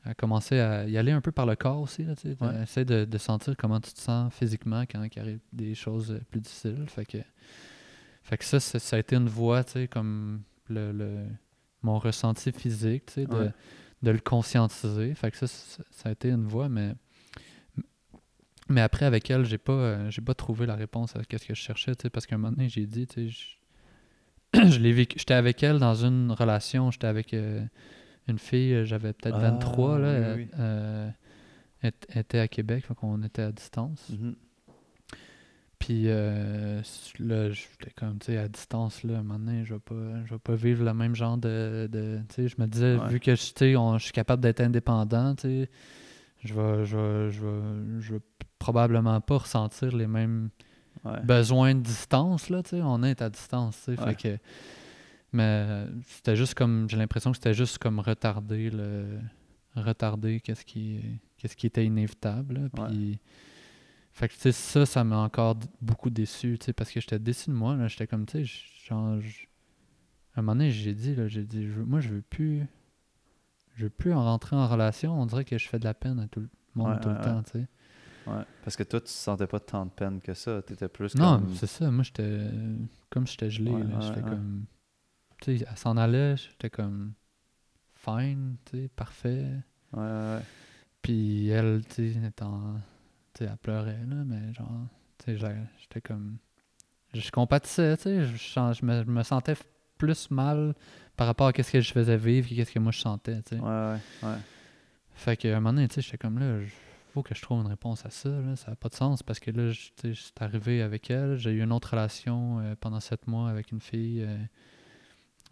elle a commencé à y aller un peu par le corps aussi. Tu sais. Ouais. De, de sentir comment tu te sens physiquement quand il arrive des choses plus difficiles. Fait que, fait que ça, ça a été une voie, tu sais, comme le, le- mon ressenti physique, tu sais, de, Ouais. de le conscientiser. Fait que ça, ça, a été une voie, mais. Mais après, avec elle, j'ai pas, euh, j'ai pas trouvé la réponse à ce que je cherchais, tu sais, parce qu'à un moment donné, j'ai dit, tu sais, je- je l'ai vécu. J'étais avec elle dans une relation. J'étais avec euh, une fille, euh, j'avais peut-être Ah, 23. Là, oui, elle, oui. euh, elle t- elle était à Québec, donc on était à distance. Mhm. Puis euh, là, j'étais comme, tu sais, à distance, là, à un moment donné, je vais pas, je vais pas vivre le même genre de. de- tu sais, je me disais, Ouais. vu que je, suis capable d'être indépendant, tu sais, je vais, je, vais, je, vais, je vais probablement pas ressentir les mêmes Ouais. besoin de distance, là, tu sais, on est à distance, tu sais, Ouais. fait que... Mais c'était juste comme, j'ai l'impression que c'était juste comme retarder le... retarder qu'est-ce qui, qu'est-ce qui était inévitable, là, puis... Fait que, tu sais, ça, ça m'a encore beaucoup déçu, tu sais, parce que j'étais déçu de moi, là, j'étais comme, tu sais, genre, à un moment donné, j'ai dit, là, j'ai dit, je moi, je veux plus... Je veux plus en rentrer en relation, on dirait que je fais de la peine à tout le monde Ouais, tout ouais, le temps, tu sais. Ouais. Parce que toi, tu sentais pas tant de peine que ça. Tu étais plus Non, comme. c'est ça. Moi, j'étais. Comme j'étais gelé, Ouais, là, j'étais ouais. comme. Tu sais, elle s'en allait, j'étais comme. Fine, tu sais, parfait. Ouais, ouais, ouais. Puis elle, tu sais, étant. Tu sais, elle pleurait, là, mais genre. Tu sais, j'étais comme. Je compatissais, tu sais. Je, je me, je me sentais plus mal par rapport à ce que je faisais vivre que ce que moi je sentais, tu sais. Ouais, ouais, ouais. Fait qu'à un moment donné, tu sais, j'étais comme là, il faut que je trouve une réponse à ça, là. Ça n'a pas de sens parce que là, tu sais, j'étais arrivé avec elle. J'ai eu une autre relation euh, pendant sept mois avec une fille. euh,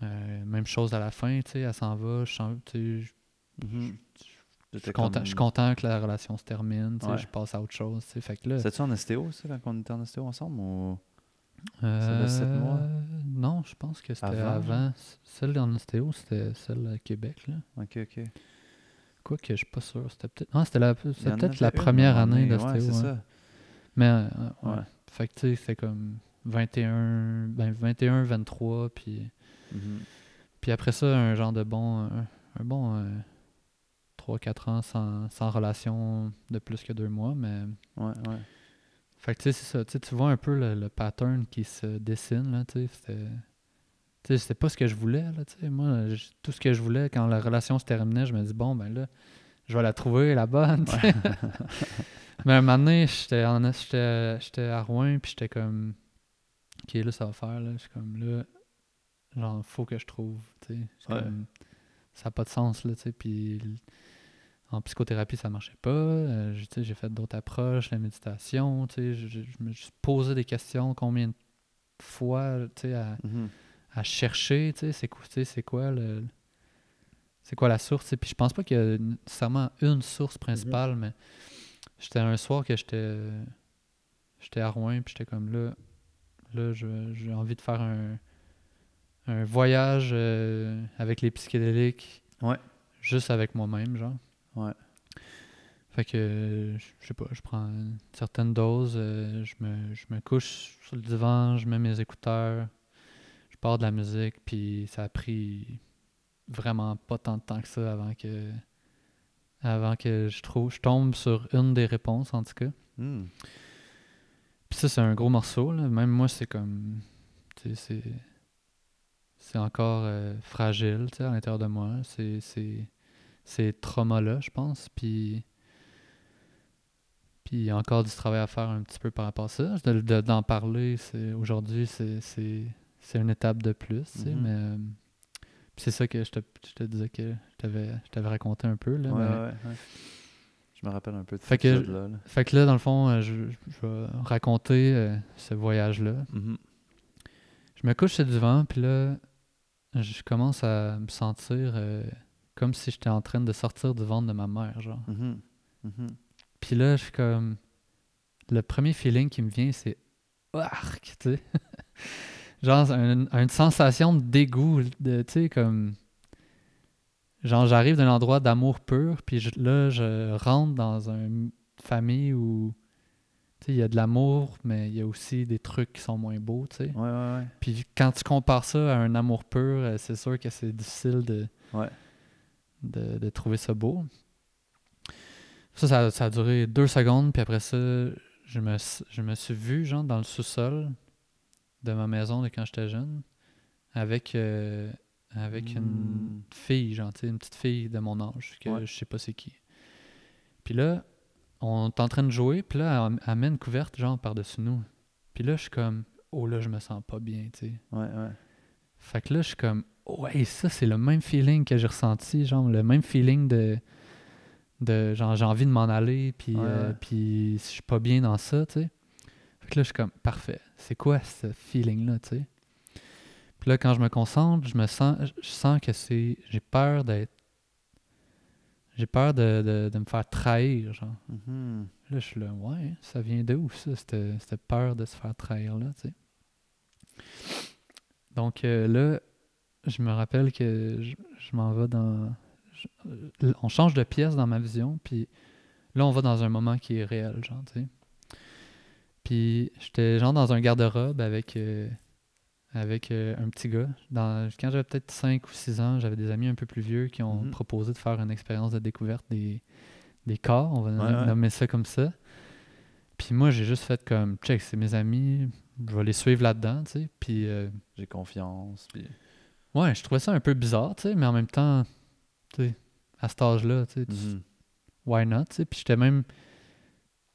euh, même chose à la fin, tu sais, elle s'en va. Je tu sais, je- Mhm. je suis content, je suis content que la relation se termine, Ouais. je passe à autre chose. Fait que là. C'était-tu en ostéo, ça, quand on était en ostéo ensemble ou... ça fait sept euh, mois? Non, je pense que c'était Avant, avant. Celle en ostéo, c'était celle à Québec, là. Ok, ok. Quoique, je suis pas sûr. C'était peut-être. Non, c'était la- c'était peut-être la première année donné. d'ostéo. Ouais, c'est hein. ça. Mais, euh, ouais. Ouais. Fait que, tu sais, c'était comme 21, ben 21, 23, puis, Mhm. puis après ça, un genre de bon, un, un bon 3-4 ans sans, sans relation de plus que deux mois, mais... Ouais, ouais. Fait que, tu sais, c'est ça, tu vois un peu le, le pattern qui se dessine, là, tu sais, c'était... Tu sais, c'était pas ce que je voulais, là, tu sais, moi, je- tout ce que je voulais, quand la relation se terminait, je me dis, bon, ben là, je vais la trouver, la bonne, tu sais. Mais un moment donné, j'étais en- j'étais j'étais à Rouen, puis j'étais comme, OK, là, ça va faire, là. Je suis comme, là, genre, faut que je trouve, tu sais. Ouais. ça n'a pas de sens, là, tu sais. Puis en psychothérapie, ça marchait pas. Euh, j'ai fait d'autres approches, la méditation. Je, je- je me suis posé des questions combien de fois, à, Mhm. à chercher, c'est quoi, le... C'est quoi la source, tu sais. Puis je pense pas qu'il y a nécessairement une source principale, mais j'étais un soir que j'étais j'étais à Rouen, puis j'étais comme là, là, je- j'ai envie de faire un, un voyage euh, avec les psychédéliques. Ouais. Juste avec moi-même, genre. Ouais. Fait que, je sais pas, je prends une certaine dose, euh, je, me, je me couche sur le divan, je mets mes écouteurs, je pars de la musique, puis ça a pris vraiment pas tant de temps que ça avant que avant que je trouve je tombe sur une des réponses en tout cas. Hmm. Puis ça c'est un gros morceau là, même moi c'est comme c'est c'est encore euh, fragile, tu sais à l'intérieur de moi, c'est c'est ces traumas là, je pense, puis puis il y a encore du travail à faire un petit peu par rapport à ça. De- de- D'en parler, c'est aujourd'hui, c'est une étape de plus, tu sais, Mhm. mais euh, c'est ça que je te, je te disais que je t'avais raconté un peu. Là, Ouais, mais- ouais, ouais. Je me rappelle un peu de Fait que- là. Fait que là, dans le fond, euh, je, je vais raconter euh, ce voyage-là. Mhm. Je me couche sur le divan, puis là, je commence à me sentir euh, comme si j'étais en train de sortir du ventre de ma mère, genre. Mhm. Mhm. Puis là, je suis comme. Le premier feeling qui me vient, c'est. Arc, tu sais. genre, un- une sensation de dégoût, de, tu sais, comme. Genre, j'arrive d'un endroit d'amour pur, puis je- là, je rentre dans une famille où. Tu sais, il y a de l'amour, mais il y a aussi des trucs qui sont moins beaux, tu sais. Ouais, ouais, ouais. Puis quand tu compares ça à un amour pur, euh, c'est sûr que c'est difficile de, Ouais. De, de trouver ça beau. Ça, ça, ça a duré deux secondes, puis après ça, je me, je me suis vu, genre, dans le sous-sol de ma maison de quand j'étais jeune, avec, euh, avec une Mm. fille, genre, une petite fille de mon âge, que Ouais. je sais pas c'est qui. Puis là, on est en train de jouer, puis là, elle, elle met une couverte, genre, par-dessus nous. Puis là, je suis comme, oh là, je me sens pas bien, tu sais. Ouais, ouais. Fait que là, je suis comme, ouais, ça, c'est le même feeling que j'ai ressenti, genre, le même feeling de, de genre, j'ai envie de m'en aller, puis, Ouais, euh, ouais. puis je suis pas bien dans ça, tu sais. Fait que là, je suis comme, parfait, c'est quoi ce feeling-là, tu sais? Puis là, quand je me concentre, je me sens, je sens que c'est, j'ai peur d'être, j'ai peur de, de, de me faire trahir, genre. Mhm. Là, je suis là, ouais, ça vient de où ça, cette, cette peur de se faire trahir là, tu sais? Donc euh, là, je me rappelle que je, je m'en vais dans. je- euh, on change de pièce dans ma vision, puis là, on va dans un moment qui est réel, genre, tu sais. Puis j'étais genre dans un garde-robe avec, euh, avec euh, un petit gars. Dans, quand j'avais peut-être 5 ou 6 ans, j'avais des amis un peu plus vieux qui ont Mhm. proposé de faire une expérience de découverte des, des corps, on va Ouais, ouais. nommer ça comme ça. Puis moi, j'ai juste fait comme, check, c'est mes amis, je vais les suivre là-dedans, tu sais. Puis euh, J'ai confiance. Puis... ouais, je trouvais ça un peu bizarre, tu sais, mais en même temps, tu sais, à cet âge-là, tu sais, Mhm. why not, tu sais? Puis j'étais même,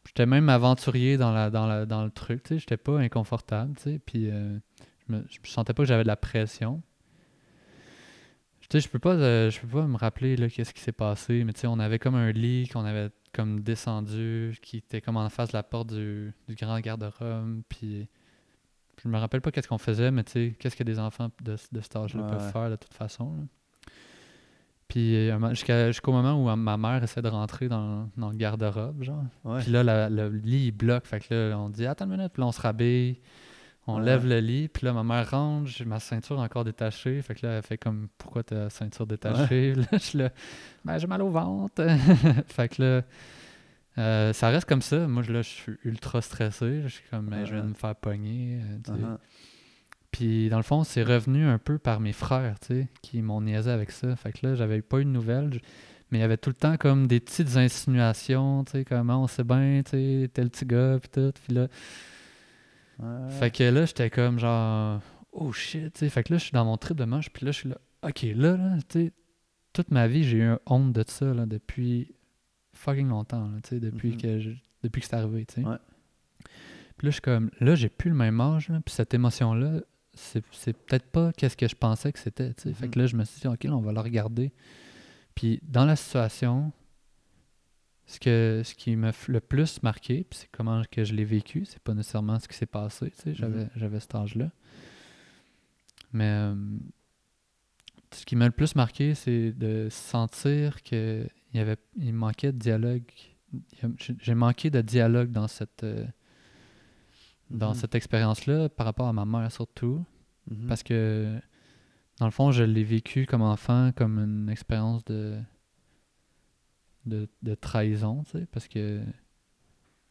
j'étais même aventurier dans, la, dans, la, dans le truc, tu sais? J'étais pas inconfortable, tu sais? Puis euh, je, me, je sentais pas que j'avais de la pression. Tu sais, je peux pas, euh, je peux pas me rappeler là qu'est-ce qui s'est passé, mais tu sais, on avait comme un lit qu'on avait comme descendu, qui était comme en face de la porte du, du grand garde-robe, puis je me rappelle pas qu'est-ce qu'on faisait, mais tu sais, qu'est-ce que des enfants de, de cet âge-là Ouais, peuvent faire de toute façon. là. Puis euh, moment- jusqu'au moment où ma mère essaie de rentrer dans, dans le garde-robe, genre. Ouais. Puis là, la- le lit, il bloque. Fait que là, on dit Attends une minute. Puis là, on se rhabille. On Ouais. lève le lit. Puis là, ma mère rentre. J'ai ma ceinture encore détachée. Fait que là, elle fait comme Pourquoi ta ceinture détachée? Là, je suis là Ben, j'ai mal au ventre. fait que là, euh, ça reste comme ça. Moi, là, je suis ultra stressé. Je suis comme Je viens de me faire pogner. euh, tu sais. Uh-huh. Puis dans le fond, c'est revenu un peu par mes frères, tu sais, qui m'ont niaisé avec ça. Fait que là, j'avais pas eu de nouvelles, je- mais il y avait tout le temps comme des petites insinuations, tu sais, comment on sait bien, tu sais, tel petit gars, puis tout. Puis là, Ouais. fait que là, j'étais comme genre, oh shit, tu sais. Fait que là, je suis dans mon trip de manche, puis là, je suis là, ok, là, là, tu sais, toute ma vie, j'ai eu honte de ça, là, depuis fucking longtemps, là, depuis, Mhm. que je- depuis que c'est arrivé. Puis là, je suis comme, là, j'ai plus le même âge, puis cette émotion-là, c'est peut-être pas qu'est-ce que je pensais que c'était. sais. Fait Mhm. que là, je me suis dit, OK, là, on va le regarder. Puis dans la situation, ce, que, ce qui m'a le plus marqué, puis c'est comment que je l'ai vécu, c'est pas nécessairement ce qui s'est passé. tu sais, J'avais Mhm. j'avais cet âge-là. Mais euh, ce qui m'a le plus marqué, c'est de sentir que il y avait, il manquait de dialogue. J'ai manqué de dialogue dans cette, euh, dans Mhm. cette expérience-là par rapport à ma mère surtout. Mhm. Parce que, dans le fond, je l'ai vécu comme enfant, comme une expérience de, de, de trahison, tu sais, parce que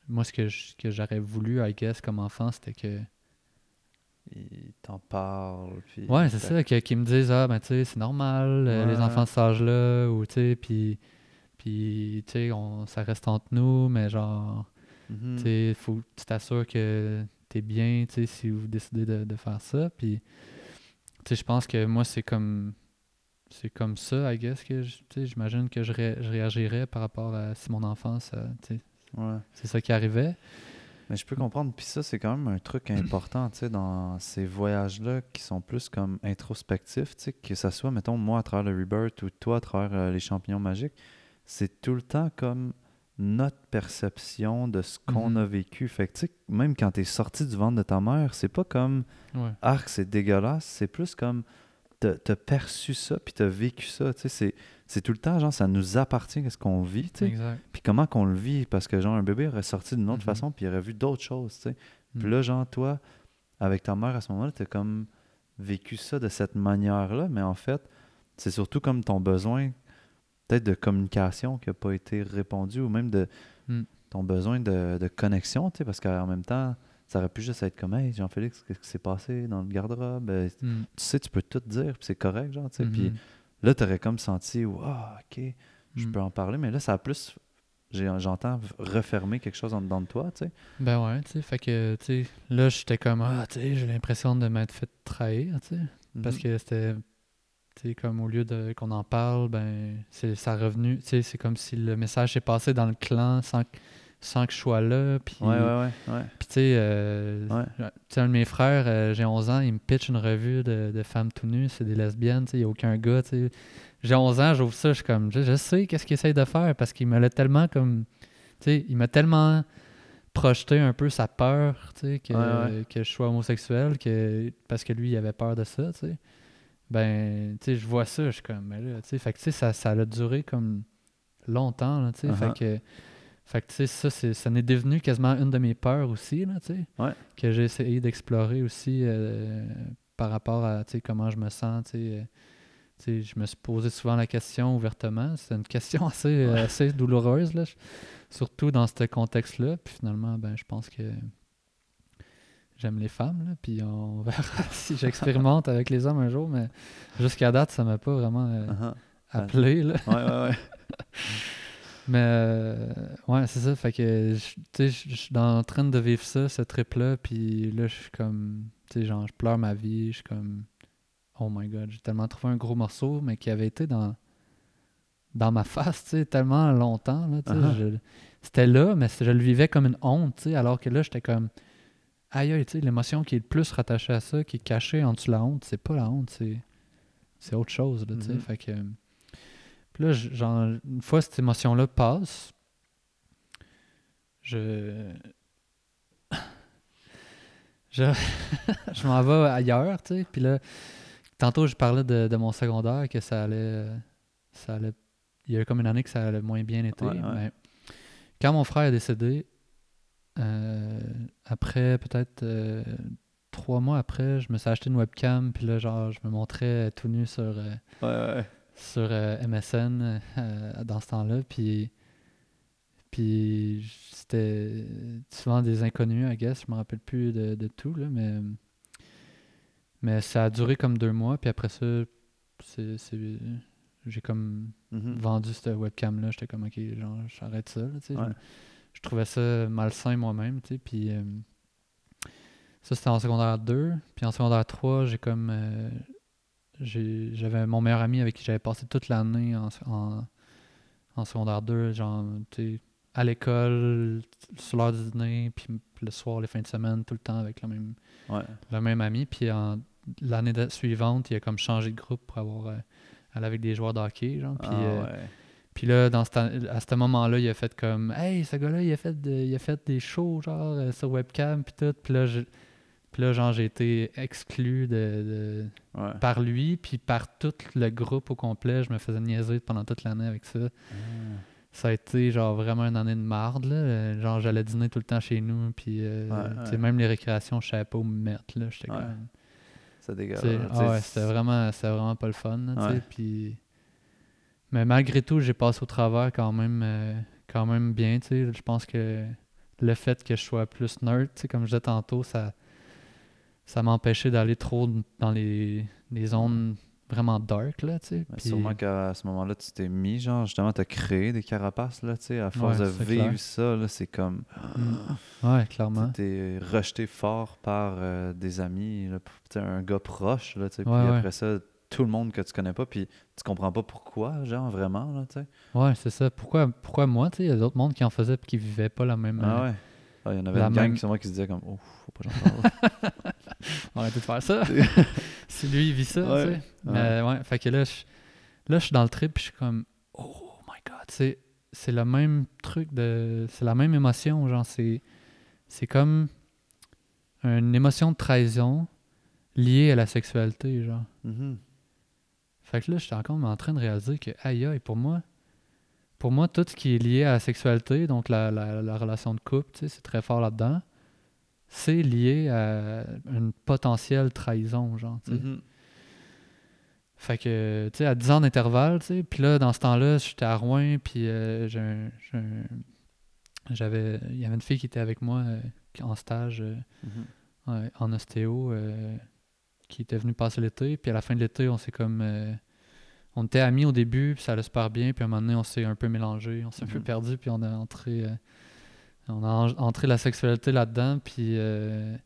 moi, ce que je- ce que j'aurais voulu, I guess, comme enfant, c'était que... Il t'en parle. Puis Ouais, c'est ça, qu'ils me disent, ah, ben, tu sais, c'est normal, euh, les enfants de cet âge-là, ou, tu sais, puis, puis tu sais, on- ça reste entre nous, mais genre, Mhm. Tu sais, faut que tu t'assures que t'es bien, tu sais, si vous décidez de, de faire ça. Puis, tu sais, je pense que moi, c'est comme c'est comme ça, I guess, que j'imagine que je, ré- je réagirais par rapport à si mon enfance, euh, tu sais, Ouais. c'est ça qui arrivait. Mais je peux comprendre. Puis ça, c'est quand même un truc important, tu sais, dans ces voyages-là qui sont plus comme introspectifs, tu sais, que ça soit, mettons, moi à travers le Rebirth ou toi à travers euh, les champignons magiques, c'est tout le temps comme notre perception de ce qu'on Mhm. a vécu. Fait que, tu sais, même quand t'es sorti du ventre de ta mère, c'est pas comme Ouais. arc, c'est dégueulasse, c'est plus comme t'as t'as perçu ça, puis t'as vécu ça, tu sais, c'est- c'est tout le temps, genre, ça nous appartient, qu'est-ce qu'on vit, tu sais. Exact. Puis comment qu'on le vit, parce que, genre, un bébé aurait sorti d'une autre Mhm. façon, puis il aurait vu d'autres choses, tu sais. Mm. Puis là, genre, toi, avec ta mère à ce moment-là, t'as comme vécu ça de cette manière-là, mais en fait, c'est surtout comme ton besoin, peut-être de communication qui n'a pas été répondu, ou même de Mm. ton besoin de, de connexion, tu sais, parce qu'en même temps, ça aurait pu juste être comme, hey, Jean-Félix, qu'est-ce qui s'est passé dans le garde-robe? Euh, Mm. Tu sais, tu peux tout dire, puis c'est correct, genre, tu sais. Puis Mhm. là, t'aurais comme senti, ah, ok, je Mm. peux en parler, mais là, ça a plus, j'entends refermer quelque chose en dedans de toi, tu sais. Ben ouais, tu sais, fait que, tu sais, là, j'étais comme, ah, tu sais, j'ai l'impression de m'être fait trahir, tu sais. Parce Mhm. que c'était, tu sais, comme au lieu de qu'on en parle, ben, c'est ça revenu, tu sais, c'est comme si le message s'est passé dans le clan sans, que- sans que je sois là. Puis, Ouais, ouais, ouais, ouais. puis tu sais, euh, tu sais, un de mes frères, euh, j'ai 11 ans, il me pitch une revue de, de femmes tout nues, c'est des lesbiennes, tu sais, il n'y a aucun gars, tu sais. J'ai 11 ans, j'ouvre ça, je suis comme, je, je sais qu'est-ce qu'il essaye de faire parce qu'il me l'a tellement comme, tu sais, il m'a tellement projeté un peu sa peur, tu sais, que, que je sois homosexuel, que, parce que lui, il avait peur de ça, tu sais. Ben, tu sais, je vois ça, je suis comme, mais là, tu sais, fait que, tu sais, ça, ça a duré comme longtemps, là, tu sais, Uh-huh. fait que, fait que, tu sais, ça, c'est, ça n'est devenu quasiment une de mes peurs aussi, là, tu sais, Ouais. que j'ai essayé d'explorer aussi euh, par rapport à, tu sais, comment je me sens, tu sais, euh, tu sais, je me suis posé souvent la question ouvertement. C'est une question assez, euh, Ouais. assez douloureuse, là, surtout dans ce contexte-là. Puis finalement, ben, je pense que j'aime les femmes, là, puis on verra si j'expérimente avec les hommes un jour, mais jusqu'à date, ça m'a pas vraiment Uh-huh. appelé. Là. Ouais, ouais, ouais. Mais euh, ouais, c'est ça. Fait que je- tu sais, je je suis en train de vivre ça, ce trip-là, puis là, je suis comme, tu sais, genre, je pleure ma vie, je suis comme, oh my god, j'ai tellement trouvé un gros morceau, mais qui avait été dans, dans ma face, tu sais, tellement longtemps, là, tu sais, Uh-huh. je- C'était là, mais je le vivais comme une honte, tu sais, alors que là, j'étais comme, aïe, aïe, tu sais, l'émotion qui est le plus rattachée à ça, qui est cachée en dessous de la honte, c'est pas la honte, c'est c'est autre chose, là, tu sais, Mhm. fait que... Puis là, genre, une fois cette émotion-là passe, je. Je, je m'en vais ailleurs, tu sais. Puis là, tantôt, je parlais de, de mon secondaire, que ça allait, ça allait. Il y a eu comme une année que ça allait moins bien été. Ouais, ouais. mais quand mon frère est décédé, euh, après peut-être euh, trois mois après, je me suis acheté une webcam, puis là, genre, je me montrais tout nu sur. euh, Ouais, ouais. Sur euh, MSN euh, dans ce temps-là. Puis, puis c'était souvent des inconnus, I guess. Je me rappelle plus de, de tout, là, mais, mais ça a duré comme deux mois. Puis après ça, c'est, c'est- j'ai comme Mhm. vendu cette webcam-là. J'étais comme, OK, genre, j'arrête ça. là. Je trouvais ça malsain moi-même. Puis euh, ça, c'était en secondaire 2. Puis en secondaire 3, j'ai comme. J'avais mon meilleur ami avec qui j'avais passé toute l'année en, en, en secondaire 2, genre, tu à l'école, sur l'heure du dîner, puis le soir, les fins de semaine, tout le temps avec le même, Ouais. le même ami. Puis en l'année suivante, il a comme changé de groupe pour avoir euh, aller avec des joueurs de hockey, genre. Puis, Ah, euh, puis là, dans à ce moment-là, il a fait comme Hey, ce gars-là, il a fait, de- il a fait des shows, genre, euh, sur webcam, puis tout. Puis là, je- puis là, genre, j'ai été exclu de, de- Ouais. par lui, puis par tout le groupe au complet. Je me faisais niaiser pendant toute l'année avec ça. Ah. Ça a été, genre, vraiment une année de marde, là. Genre, j'allais dîner tout le temps chez nous, puis, euh, Ouais, ouais. même les récréations, je savais pas où me mettre, là. J'étais comme... Tu sais, Tu ah ouais, c'était vraiment, pas le fun. tu puis... Mais malgré tout, j'ai passé au travers quand même, euh, quand même bien. tu sais. Je pense que le fait que je sois plus nerd, tu sais, comme je disais tantôt, ça, ça m'empêchait d'aller trop dans les, les zones vraiment dark. Là, tu sais. Puis- Sûrement qu'à ce moment-là, tu t'es mis, genre, justement, t'as créé des carapaces, là, tu sais, à force Ouais, de vivre clair. ça, là, c'est comme... Mm. Ouais, clairement. T'es rejeté fort par euh, des amis, là, un gars proche, là, tu sais, Ouais, puis ouais. après ça, tout le monde que tu connais pas, puis tu comprends pas pourquoi, genre, vraiment, là, tu sais. Ouais, c'est ça. Pourquoi, pourquoi moi, tu sais, il y a d'autres mondes qui en faisaient et qui vivaient pas la même... Ah euh, ouais. Ah, Il y en avait la une gang même- qui, qui se disait comme, oh, faut pas j'en parle. Arrêtez de faire ça. si lui, il vit ça, Ouais. tu sais. Mais ouais, fait que là, je, là, je suis dans le trip, puis je suis comme, oh my god, c'est, c'est le même truc de. C'est la même émotion, genre, c'est, c'est comme une émotion de trahison liée à la sexualité, genre. Mhm. Fait que là, j'étais encore en train de réaliser que, aïe aïe, pour moi, pour moi, tout ce qui est lié à la sexualité, donc la, la, la relation de couple, tu sais, c'est très fort là-dedans, c'est lié à une potentielle trahison, genre, tu sais. Mhm. Fait que, tu sais, à 10 ans d'intervalle, tu sais, puis là, dans ce temps-là, j'étais à Rouen, puis euh, j'avais, il y avait une fille qui était avec moi euh, en stage euh, Mhm. ouais, en ostéo, qui était venue passer l'été, puis à la fin de l'été, on s'est comme, on était amis au début, puis ça allait super bien, puis à un moment donné, on s'est un peu mélangé, on s'est un peu Mhm. perdu, puis on a entré, on a en- entré la sexualité là-dedans, puis euh,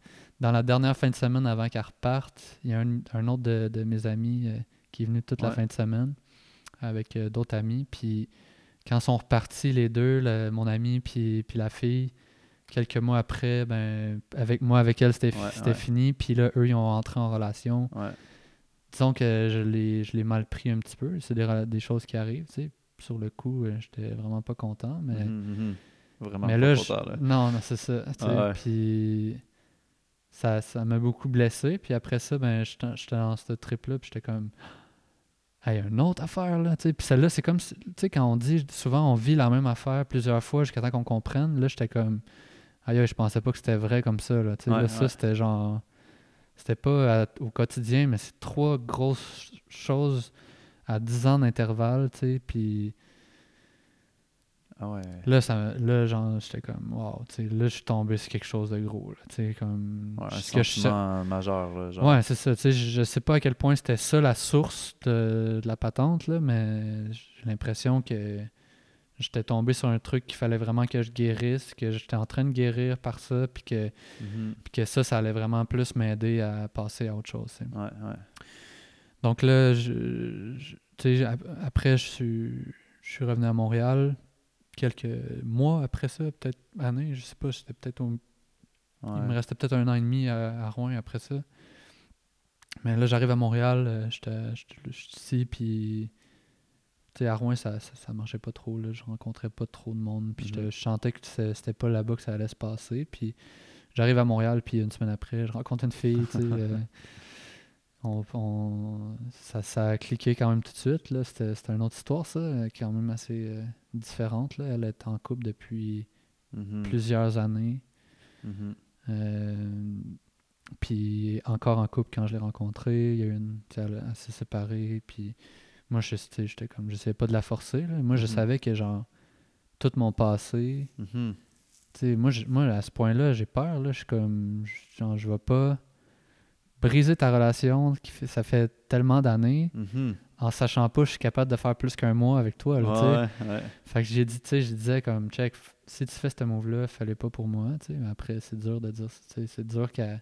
dans la dernière fin de semaine avant qu'elle reparte, il y a un, un autre de, de mes amis euh, qui est venu toute la fin de semaine avec euh, d'autres amis, puis quand sont repartis les deux, le- mon ami puis, puis la fille, quelques mois après, ben avec moi, avec elle, c'était Ouais, c'était ouais. fini, puis là, eux, ils ont entré en relation. Disons que je l'ai je l'ai mal pris un petit peu, c'est des, choses qui arrivent, tu sais. Sur le coup, j'étais vraiment pas content, mais... Mhm, mhm. Vraiment Mais pas là, content, je- non, non, c'est ça. Ah. Puis ça ça m'a beaucoup blessé. Puis après ça, ben, j'étais dans ce trip-là, puis j'étais comme. Hey, une autre affaire, là. tu sais. Puis celle-là, c'est comme. Tu sais, quand on dit souvent, on vit la même affaire plusieurs fois jusqu'à temps qu'on comprenne. Là, j'étais comme. Aïe, je pensais pas que c'était vrai comme ça, là. tu sais. Ouais, là, ça, c'était genre. C'était pas à- au quotidien, mais c'est trois grosses choses à 10 ans d'intervalle, tu sais. Puis. Ah ouais. Là, ça, là genre, j'étais comme, wow, tu sais, là, je suis tombé sur quelque chose de gros, tu sais, comme... Ouais, un que je majeur, là, genre. Ouais, c'est ça, tu sais, je, sais pas à quel point c'était ça la source de, de la patente, là, mais j'ai l'impression que j'étais tombé sur un truc qu'il fallait vraiment que je guérisse, que j'étais en train de guérir par ça, puis que, Mhm. puis que ça, ça allait vraiment plus m'aider à passer à autre chose. Ouais, ouais. Donc là, je, je- tu sais, ap- après, je suis, je suis revenu à Montréal quelques mois après ça, peut-être années, je sais pas, c'était peut-être au- il me restait peut-être un an et demi à, à Rouen après ça. Mais là, j'arrive à Montréal, euh, j'étais j'étais- je suis ici, puis tu sais, à Rouen, ça, ça, ça marchait pas trop, là, je rencontrais pas trop de monde, puis j'étais- Mhm. je sentais que c'était pas là-bas que ça allait se passer, puis j'arrive à Montréal, puis une semaine après, je rencontre une fille, euh, on, on- ça, ça a cliqué quand même tout de suite, là, c'était c'était une autre histoire, ça, quand même assez euh, différente, là, elle est en couple depuis Mhm. plusieurs années, Mhm. euh, puis encore en couple quand je l'ai rencontrée, il y a eu une. Elle, elle s'est séparée, puis moi, je- j'étais comme. J'essayais pas de la forcer, là. Moi, je Mhm. savais que, genre, tout mon passé. Moi, moi, à ce point-là, j'ai peur, là. Je suis comme. Genre, je vais pas briser ta relation qui fait, ça fait tellement d'années Mhm. en sachant pas que je suis capable de faire plus qu'un mois avec toi, là, tu sais. Ouais, ouais. Fait que j'ai dit, tu sais, je disais comme, check, si tu fais ce move-là, fallait pas pour moi, tu sais. Mais après, c'est dur de dire, tu c'est dur qu'à.